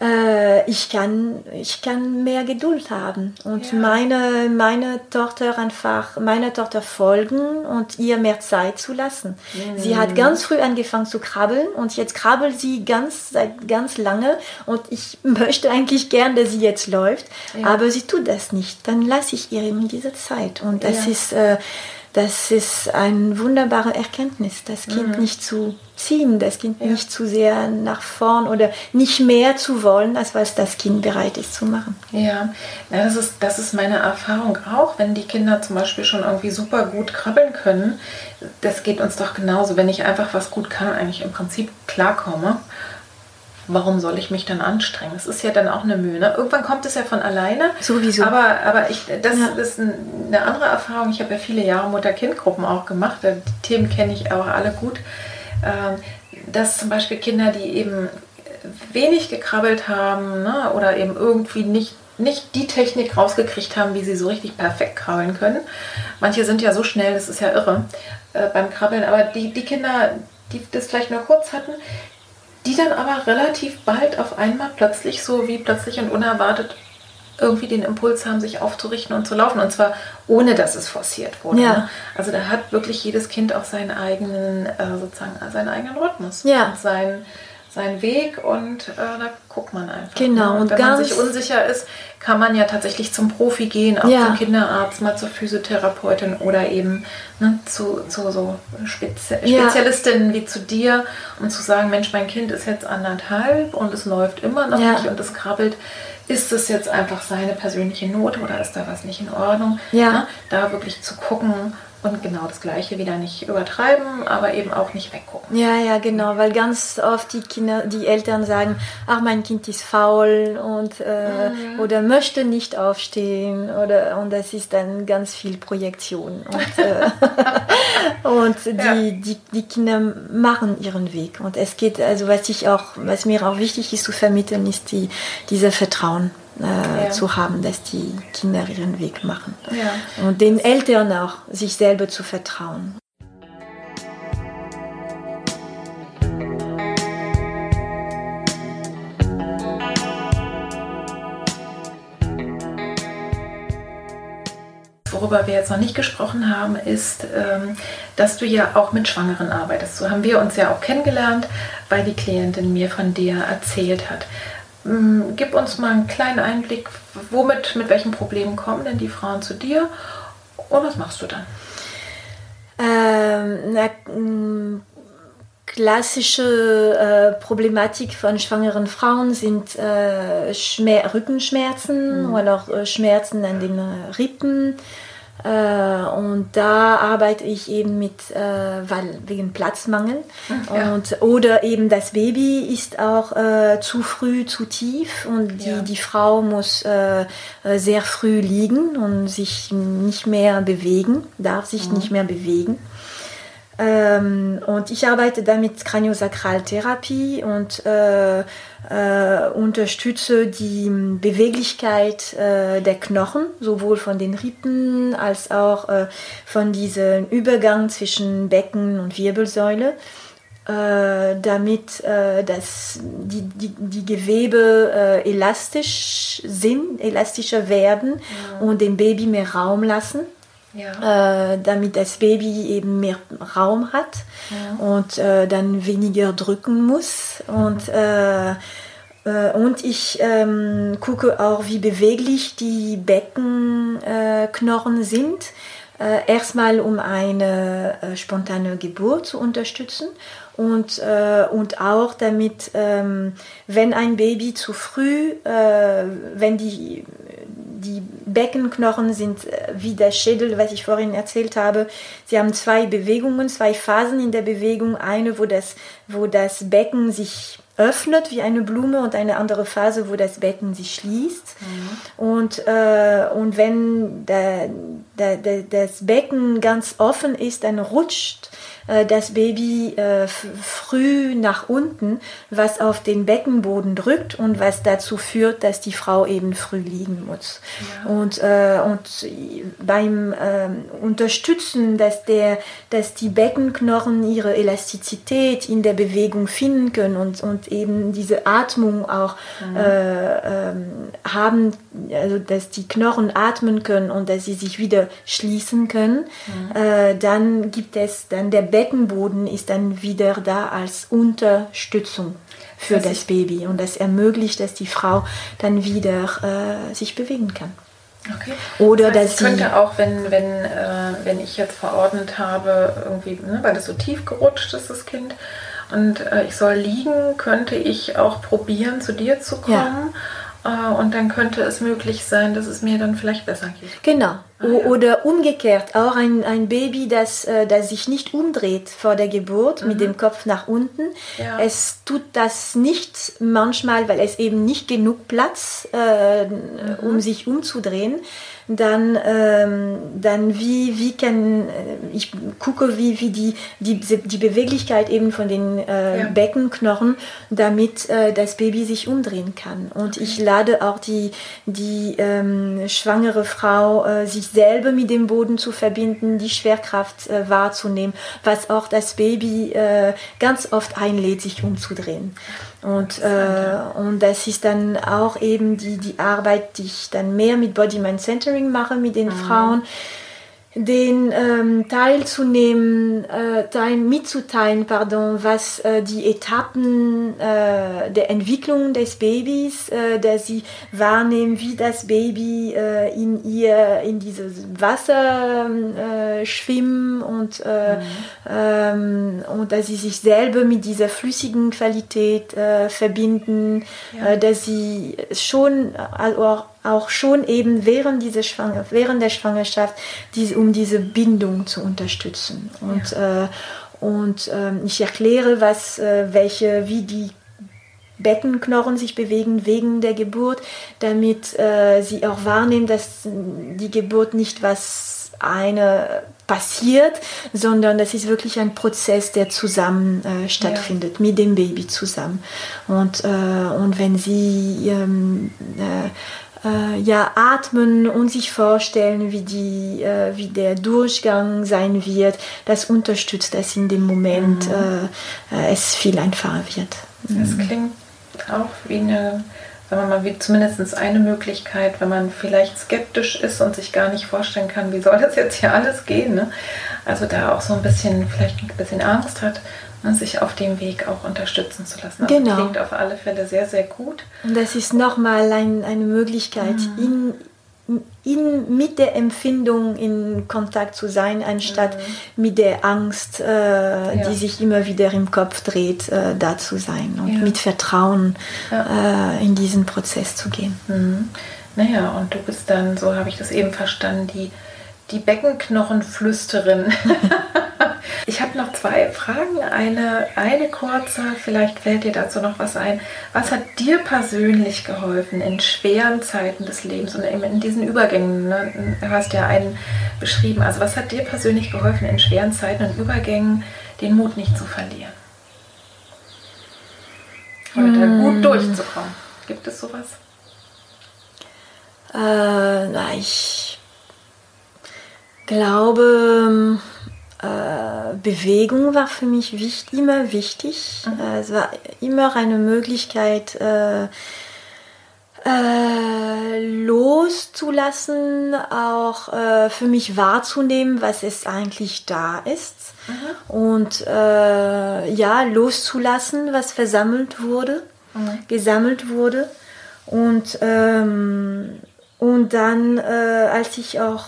äh, ich, kann, ich kann mehr Geduld haben und ja. meine, meine Tochter einfach, meiner Tochter folgen und ihr mehr Zeit zu lassen. Mhm. Sie hat ganz früh angefangen zu krabbeln und jetzt krabbelt sie ganz, seit ganz lange und ich möchte eigentlich gern, dass sie jetzt läuft, ja. aber sie tut das nicht. Dann lasse ich ihr eben diese Zeit und das ja. ist, äh, das ist eine wunderbare Erkenntnis, das Kind mhm. nicht zu ziehen, das Kind ja. nicht zu sehr nach vorn oder nicht mehr zu wollen, als was das Kind bereit ist zu machen. Ja, ja das, ist, das ist meine Erfahrung auch, wenn die Kinder zum Beispiel schon irgendwie super gut krabbeln können. Das geht uns doch genauso, wenn ich einfach was gut kann, eigentlich im Prinzip klarkomme warum soll ich mich dann anstrengen? Das ist ja dann auch eine Mühe. Ne? Irgendwann kommt es ja von alleine. Sowieso. Aber, aber ich, das ja. ist eine andere Erfahrung. Ich habe ja viele Jahre Mutter-Kind-Gruppen auch gemacht. Die Themen kenne ich auch alle gut. Ähm, dass zum Beispiel Kinder, die eben wenig gekrabbelt haben ne? oder eben irgendwie nicht nicht die Technik rausgekriegt haben, wie sie so richtig perfekt krabbeln können. Manche sind ja so schnell, das ist ja irre äh, beim Krabbeln, aber die, die Kinder, die das vielleicht nur kurz hatten, die dann aber relativ bald auf einmal plötzlich so wie plötzlich und unerwartet irgendwie den Impuls haben, sich aufzurichten und zu laufen. Und zwar ohne, dass es forciert wurde. Ja. Ne? Also da hat wirklich jedes Kind auch seinen eigenen, äh, sozusagen, seinen eigenen Rhythmus. Ja. Und sein, seinen Weg und äh, da guckt man einfach. Genau. Ne? Und, wenn man sich unsicher ist, kann man ja tatsächlich zum Profi gehen, auch ja. zum Kinderarzt, mal zur Physiotherapeutin oder eben ne, zu, zu so Spezi Spezialistinnen ja. wie zu dir, um zu sagen, Mensch, mein Kind ist jetzt anderthalb und es läuft immer noch ja. nicht und es krabbelt. Ist es jetzt einfach seine persönliche Not oder ist da was nicht in Ordnung? Ja. Ne? Da wirklich zu gucken, und genau das Gleiche wieder nicht übertreiben, aber eben auch nicht weggucken. Ja, ja, genau, weil ganz oft die Kinder, die Eltern sagen, ach, mein Kind ist faul und äh, mhm. oder möchte nicht aufstehen oder und das ist dann ganz viel Projektion und, äh, und die, ja. die, die Kinder machen ihren Weg und es geht also was ich auch was mir auch wichtig ist zu vermitteln ist die dieser Vertrauen äh, ja. zu haben, dass die Kinder ihren Weg machen. Ja. Und den Eltern auch, sich selber zu vertrauen. Worüber wir jetzt noch nicht gesprochen haben, ist, ähm, dass du ja auch mit Schwangeren arbeitest. So haben wir uns ja auch kennengelernt, weil die Klientin mir von dir erzählt hat. Mm, gib uns mal einen kleinen Einblick, womit, mit welchen Problemen kommen denn die Frauen zu dir und was machst du dann? Ähm, na, mm, klassische äh, Problematik von schwangeren Frauen sind äh, Rückenschmerzen mhm. oder auch äh, Schmerzen an den Rippen äh, und da arbeite ich eben mit, äh, weil wegen Platzmangel. Ja. Und, oder eben das Baby ist auch äh, zu früh, zu tief und die, ja. die Frau muss äh, äh, sehr früh liegen und sich nicht mehr bewegen, darf sich mhm. nicht mehr bewegen. Ähm, und ich arbeite da mit Kraniosakraltherapie und äh, äh, unterstütze die Beweglichkeit äh, der Knochen, sowohl von den Rippen als auch äh, von diesem Übergang zwischen Becken und Wirbelsäule. Äh, damit äh, dass die, die, die Gewebe elastisch sind, elastischer werden ja. und dem Baby mehr Raum lassen ja. äh, damit das Baby eben mehr Raum hat ja. und äh, dann weniger drücken muss. Und, äh, äh und ich ähm, gucke auch, wie beweglich die Beckenknochen sind. äh, erstmal um eine äh, spontane Geburt zu unterstützen und, äh, und auch damit, ähm, wenn ein Baby zu früh, äh, wenn die, die Beckenknochen sind äh, wie der Schädel, was ich vorhin erzählt habe, sie haben zwei Bewegungen, zwei Phasen in der Bewegung, eine, wo das, wo das Becken sich öffnet wie eine Blume und eine andere Phase, wo das Becken sich schließt. Mhm. Und, äh, und wenn der, der, der, das Becken ganz offen ist, dann rutscht äh, das Baby äh, früh nach unten, was auf den Beckenboden drückt und was dazu führt, dass die Frau eben früh liegen muss. Ja. Und, äh, und beim ähm, Unterstützen, dass, der, dass die Beckenknochen ihre Elastizität in der Bewegung finden können und, und eben diese Atmung auch mhm. äh, ähm, haben, also dass die Knochen atmen können und dass sie sich wieder schließen können, mhm. äh, dann gibt es dann der Beckenboden ist dann wieder da als Unterstützung für das, das Baby und das ermöglicht, dass die Frau dann wieder äh, sich bewegen kann. Okay. Oder das heißt, dass könnte auch, wenn, wenn, äh, wenn ich jetzt verordnet habe, irgendwie, ne, weil das so tief gerutscht ist, das Kind, und äh, ich soll liegen, könnte ich auch probieren, zu dir zu kommen. Ja äh, und dann könnte es möglich sein, dass es mir dann vielleicht besser geht. Genau. Ah, ja. Oder umgekehrt, auch ein, ein Baby, das, äh, das sich nicht umdreht vor der Geburt mhm. mit dem Kopf nach unten. Ja. Es tut das nicht manchmal, weil es eben nicht genug Platz, äh, mhm. um sich umzudrehen dann, ähm, dann wie, wie kann, äh, ich gucke, wie, wie die, die, die Beweglichkeit eben von den äh, ja. Beckenknochen, damit äh, das Baby sich umdrehen kann. Und ich lade auch die, die ähm, schwangere Frau, äh, sich selber mit dem Boden zu verbinden, die Schwerkraft äh, wahrzunehmen, was auch das Baby äh, ganz oft einlädt, sich umzudrehen. Und, äh, und das ist dann auch eben die, die Arbeit, die ich dann mehr mit Body-Mind-Centering mache mit den mhm. Frauen den ähm, teilzunehmen, äh, teil, mitzuteilen, pardon, was äh, die Etappen äh, der Entwicklung des Babys, äh, dass sie wahrnehmen, wie das Baby äh, in ihr in dieses Wasser äh, schwimmt und äh, mhm. ähm, und dass sie sich selber mit dieser flüssigen Qualität äh, verbinden, ja. äh, dass sie schon also auch schon eben während, dieser Schwanger, während der Schwangerschaft, diese, um diese Bindung zu unterstützen. Und, ja. äh, und äh, ich erkläre, was, äh, welche, wie die Beckenknochen sich bewegen wegen der Geburt, damit äh, sie auch wahrnehmen, dass die Geburt nicht was eine passiert, sondern das ist wirklich ein Prozess, der zusammen äh, stattfindet, ja. mit dem Baby zusammen. Und, äh, und wenn sie ähm, äh, äh, ja, atmen und sich vorstellen, wie, die, äh, wie der Durchgang sein wird, das unterstützt das in dem Moment, mhm. äh, äh es viel einfacher wird. Das mhm. klingt auch wie eine, sagen wir mal, wie zumindest eine Möglichkeit, wenn man vielleicht skeptisch ist und sich gar nicht vorstellen kann, wie soll das jetzt hier alles gehen. Ne? Also da auch so ein bisschen, vielleicht ein bisschen Angst hat, sich auf dem Weg auch unterstützen zu lassen. Also genau. Klingt auf alle Fälle sehr, sehr gut. Und das ist nochmal ein, eine Möglichkeit, mhm. in, in, mit der Empfindung in Kontakt zu sein, anstatt mhm. mit der Angst, äh, ja. die sich immer wieder im Kopf dreht, äh, da zu sein und ja. mit Vertrauen ja. äh, in diesen Prozess zu gehen. Mhm. Naja, und du bist dann, so habe ich das eben verstanden, die, die Beckenknochenflüsterin. Ich habe noch zwei Fragen. Eine, eine kurze, vielleicht fällt dir dazu noch was ein. Was hat dir persönlich geholfen in schweren Zeiten des Lebens und in diesen Übergängen? Ne? Du hast ja einen beschrieben. Also was hat dir persönlich geholfen in schweren Zeiten und Übergängen, den Mut nicht zu verlieren? Oder hm. gut durchzukommen. Gibt es sowas? Äh, na, ich glaube, äh, Bewegung war für mich wichtig, immer wichtig. Mhm. Äh, es war immer eine Möglichkeit, äh, äh, loszulassen, auch äh, für mich wahrzunehmen, was es eigentlich da ist. Mhm. Und ja, loszulassen, was versammelt wurde, mhm. gesammelt wurde. Und, ähm, und dann, als ich auch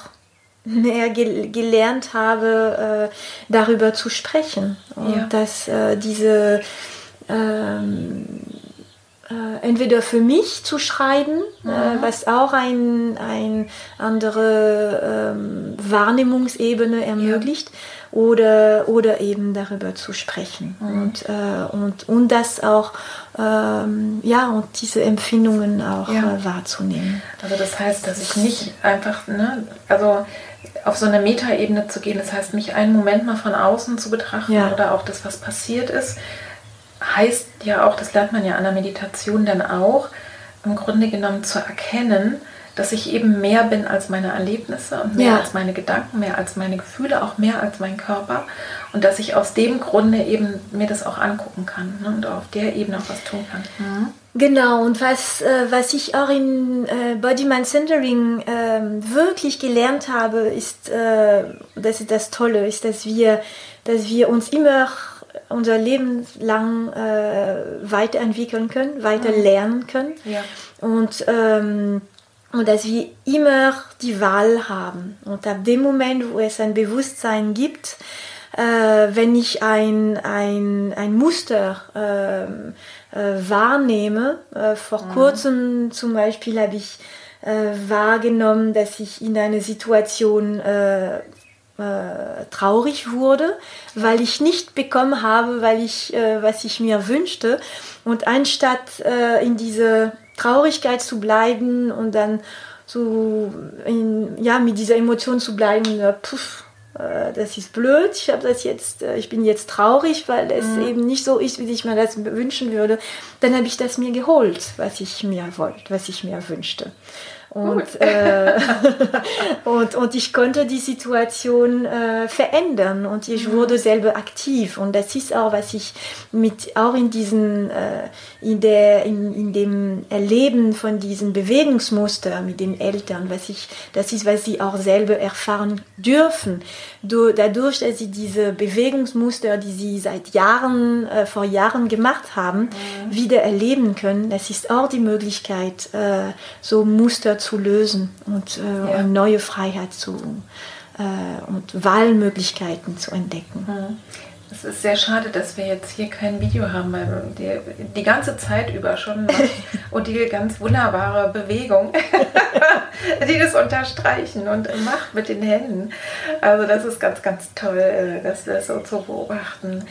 mehr gel gelernt habe, äh, darüber zu sprechen. Und ja. dass äh, diese ähm, äh, entweder für mich zu schreiben, äh, mhm. was auch eine ein andere ähm, Wahrnehmungsebene ermöglicht, ja oder, oder eben darüber zu sprechen mhm. und, äh, und, und das auch, ähm, ja, und diese Empfindungen auch ja. äh, wahrzunehmen. Also das heißt, dass ich nicht einfach, ne, also auf so eine Metaebene zu gehen, das heißt, mich einen Moment mal von außen zu betrachten ja. oder auch das, was passiert ist, heißt ja auch, das lernt man ja an der Meditation dann auch, im Grunde genommen zu erkennen, dass ich eben mehr bin als meine Erlebnisse und mehr ja. als meine Gedanken, mehr als meine Gefühle, auch mehr als mein Körper und dass ich aus dem Grunde eben mir das auch angucken kann ne, und auf der Ebene auch was tun kann. Mhm. Genau, und was, äh, was ich auch in äh, Body Mind Centering äh, wirklich gelernt habe, ist, äh, das ist das Tolle, ist, dass wir, dass wir uns immer unser Leben lang äh, weiterentwickeln können, weiter mhm. lernen können. Ja. Und ähm, und dass wir immer die Wahl haben. Und ab dem Moment, wo es ein Bewusstsein gibt, äh, wenn ich ein, ein, ein Muster äh, äh, wahrnehme, äh, vor mhm. kurzem zum Beispiel habe ich äh, wahrgenommen, dass ich in einer Situation äh, traurig wurde, weil ich nicht bekommen habe, weil ich, was ich mir wünschte. Und anstatt in diese Traurigkeit zu bleiben und dann so in, ja, mit dieser Emotion zu bleiben, ja, puff, äh, das ist blöd, ich habe das jetzt, äh, ich bin jetzt traurig, weil es mhm. eben nicht so ist, wie ich mir das wünschen würde. Dann habe ich das mir geholt, was ich mir wollte, was ich mir wünschte. Und, äh, und, und ich konnte die Situation äh, verändern und ich mhm. wurde selber aktiv. Und das ist auch, was ich mit, auch in diesen, äh, in, der, in, in dem Erleben von diesen Bewegungsmustern mit den Eltern, was ich, das ist, was sie auch selber erfahren dürfen. Du, dadurch, dass sie diese Bewegungsmuster, die sie seit Jahren, äh, vor Jahren gemacht haben, mhm. wieder erleben können, das ist auch die Möglichkeit, äh, so Muster zu lösen und äh, ja. neue Freiheit zu äh, und Wahlmöglichkeiten zu entdecken. Mhm. Es ist sehr schade, dass wir jetzt hier kein Video haben, weil die, die ganze Zeit über schon und die ganz wunderbare Bewegung, die das unterstreichen und macht mit den Händen. Also das ist ganz, ganz toll, äh, das, das so zu beobachten.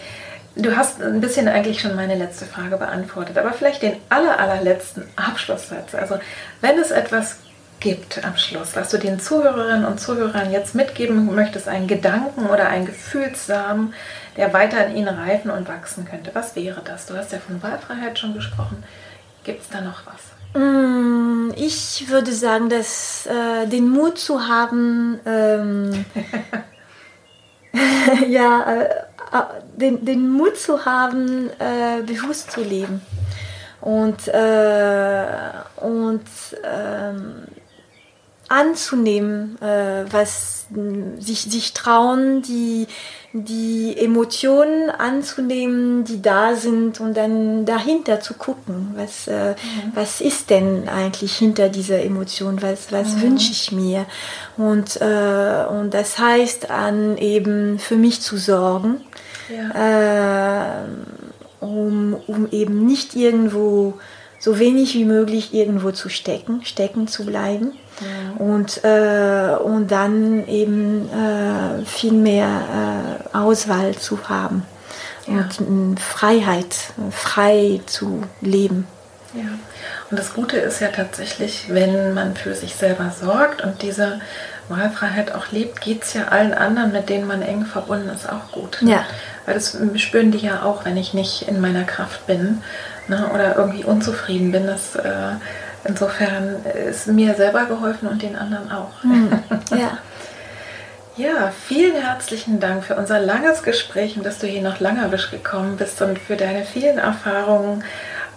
Du hast ein bisschen eigentlich schon meine letzte Frage beantwortet, aber vielleicht den aller, allerletzten Abschlusssatz. Also wenn es etwas gibt am Schluss, was du den Zuhörerinnen und Zuhörern jetzt mitgeben möchtest, einen Gedanken oder einen Gefühlssamen, der weiter in ihnen reifen und wachsen könnte. Was wäre das? Du hast ja von Wahlfreiheit schon gesprochen. Gibt es da noch was? Mm, ich würde sagen, dass äh, den Mut zu haben, ähm, ja, äh, äh, den, den Mut zu haben, äh, bewusst zu leben. Und, äh, und ähm, anzunehmen, äh, was sich, sich trauen, die, die Emotionen anzunehmen, die da sind und dann dahinter zu gucken, was, äh, mhm. was ist denn eigentlich hinter dieser Emotion, was, was mhm. wünsche ich mir. Und, äh, und das heißt, an eben für mich zu sorgen, ja. äh, um, um eben nicht irgendwo so wenig wie möglich irgendwo zu stecken, stecken zu bleiben ja. und, äh, und dann eben äh, viel mehr äh, Auswahl zu haben ja. und Freiheit, frei zu leben. Ja, und das Gute ist ja tatsächlich, wenn man für sich selber sorgt und diese Wahlfreiheit auch lebt, geht es ja allen anderen, mit denen man eng verbunden ist, auch gut. Ja. Weil das spüren die ja auch, wenn ich nicht in meiner Kraft bin ne, oder irgendwie unzufrieden bin. Das, äh, insofern ist mir selber geholfen und den anderen auch. Mhm. Ja. Ja, vielen herzlichen Dank für unser langes Gespräch und dass du hier nach Langerwisch gekommen bist und für deine vielen Erfahrungen.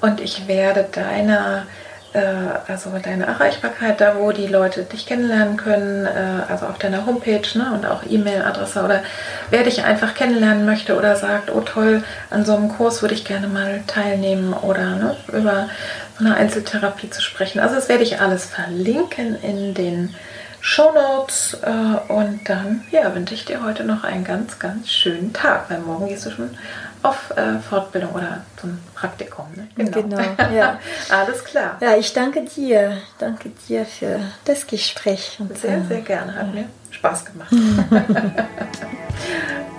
Und ich werde deiner äh, also deine Erreichbarkeit, da wo die Leute dich kennenlernen können, äh, also auf deiner Homepage ne, und auch E-Mail-Adresse oder wer dich einfach kennenlernen möchte oder sagt, oh toll, an so einem Kurs würde ich gerne mal teilnehmen oder ne, über eine Einzeltherapie zu sprechen. Also das werde ich alles verlinken in den Show Notes. Äh, und dann ja, wünsche ich dir heute noch einen ganz, ganz schönen Tag, weil morgen gehst du schon auf äh, Fortbildung oder zum Praktikum. Ne? Genau, genau ja. Alles klar. Ja, ich danke dir. Danke dir für das Gespräch. Und, sehr, sehr gerne. Hat mir Spaß gemacht.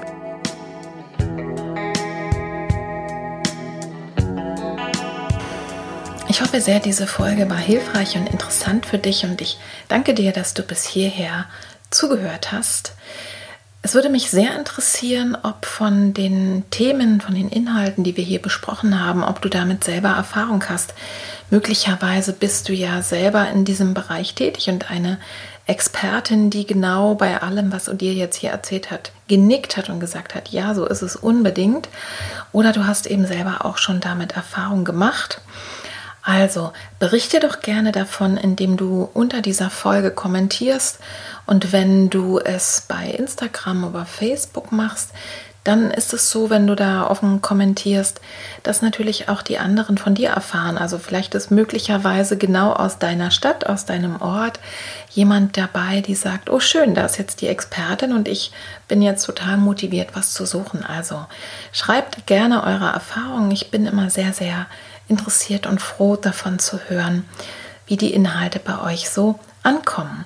Ich hoffe sehr, diese Folge war hilfreich und interessant für dich und ich danke dir, dass du bis hierher zugehört hast. Es würde mich sehr interessieren, ob von den Themen, von den Inhalten, die wir hier besprochen haben, ob du damit selber Erfahrung hast. Möglicherweise bist du ja selber in diesem Bereich tätig und eine Expertin, die genau bei allem, was dir jetzt hier erzählt hat, genickt hat und gesagt hat, ja, so ist es unbedingt. Oder du hast eben selber auch schon damit Erfahrung gemacht. Also berichte doch gerne davon, indem du unter dieser Folge kommentierst und wenn du es bei Instagram oder Facebook machst, dann ist es so, wenn du da offen kommentierst, dass natürlich auch die anderen von dir erfahren. Also vielleicht ist möglicherweise genau aus deiner Stadt, aus deinem Ort jemand dabei, die sagt, oh schön, da ist jetzt die Expertin und ich bin jetzt total motiviert, was zu suchen. Also schreibt gerne eure Erfahrungen. Ich bin immer sehr, sehr interessiert und froh davon zu hören, wie die Inhalte bei euch so ankommen.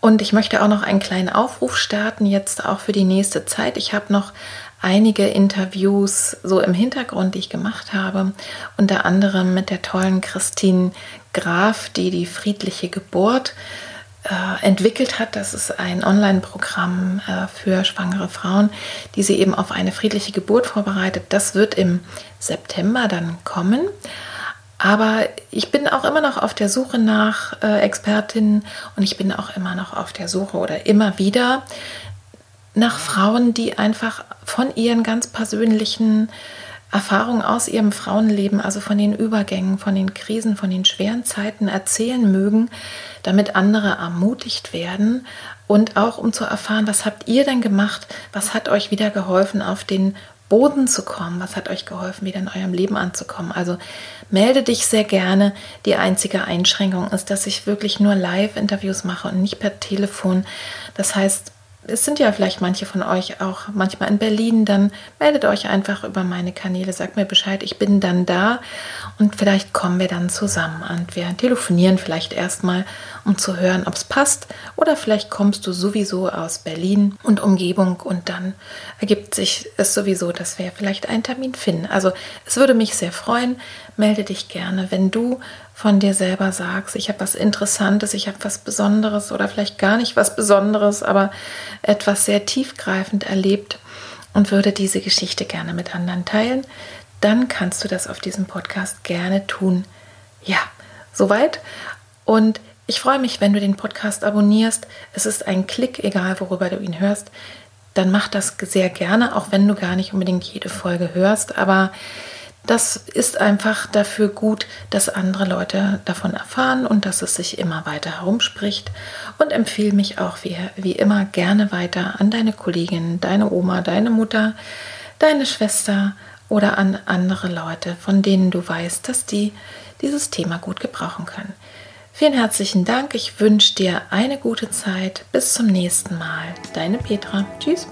Und ich möchte auch noch einen kleinen Aufruf starten, jetzt auch für die nächste Zeit. Ich habe noch einige Interviews so im Hintergrund, die ich gemacht habe, unter anderem mit der tollen Christine Graf, die die friedliche Geburt äh, entwickelt hat. Das ist ein Online-Programm äh, für schwangere Frauen, die sie eben auf eine friedliche Geburt vorbereitet. Das wird im September dann kommen. Aber ich bin auch immer noch auf der Suche nach äh, Expertinnen und ich bin auch immer noch auf der Suche oder immer wieder nach Frauen, die einfach von ihren ganz persönlichen Erfahrungen aus ihrem Frauenleben, also von den Übergängen, von den Krisen, von den schweren Zeiten erzählen mögen, damit andere ermutigt werden und auch um zu erfahren, was habt ihr denn gemacht, was hat euch wieder geholfen, auf den Boden zu kommen? Was hat euch geholfen, wieder in eurem Leben anzukommen? Also melde dich sehr gerne. Die einzige Einschränkung ist, dass ich wirklich nur Live-Interviews mache und nicht per Telefon. Das heißt, es sind ja vielleicht manche von euch auch manchmal in Berlin, dann meldet euch einfach über meine Kanäle, sagt mir Bescheid, ich bin dann da. Und vielleicht kommen wir dann zusammen und wir telefonieren vielleicht erstmal, um zu hören, ob es passt. Oder vielleicht kommst du sowieso aus Berlin und Umgebung und dann ergibt sich es sowieso, dass wir vielleicht einen Termin finden. Also es würde mich sehr freuen, melde dich gerne, wenn du von dir selber sagst, ich habe was Interessantes, ich habe was Besonderes oder vielleicht gar nicht was Besonderes, aber etwas sehr tiefgreifend erlebt und würde diese Geschichte gerne mit anderen teilen, dann kannst du das auf diesem Podcast gerne tun. Ja, soweit. Und ich freue mich, wenn du den Podcast abonnierst. Es ist ein Klick, egal worüber du ihn hörst. Dann mach das sehr gerne, auch wenn du gar nicht unbedingt jede Folge hörst. Aber das ist einfach dafür gut, dass andere Leute davon erfahren und dass es sich immer weiter herumspricht. Und empfehle mich auch wie, wie immer gerne weiter an deine Kollegin, deine Oma, deine Mutter, deine Schwester oder an andere Leute, von denen du weißt, dass die dieses Thema gut gebrauchen können. Vielen herzlichen Dank. Ich wünsche dir eine gute Zeit. Bis zum nächsten Mal. Deine Petra. Tschüss.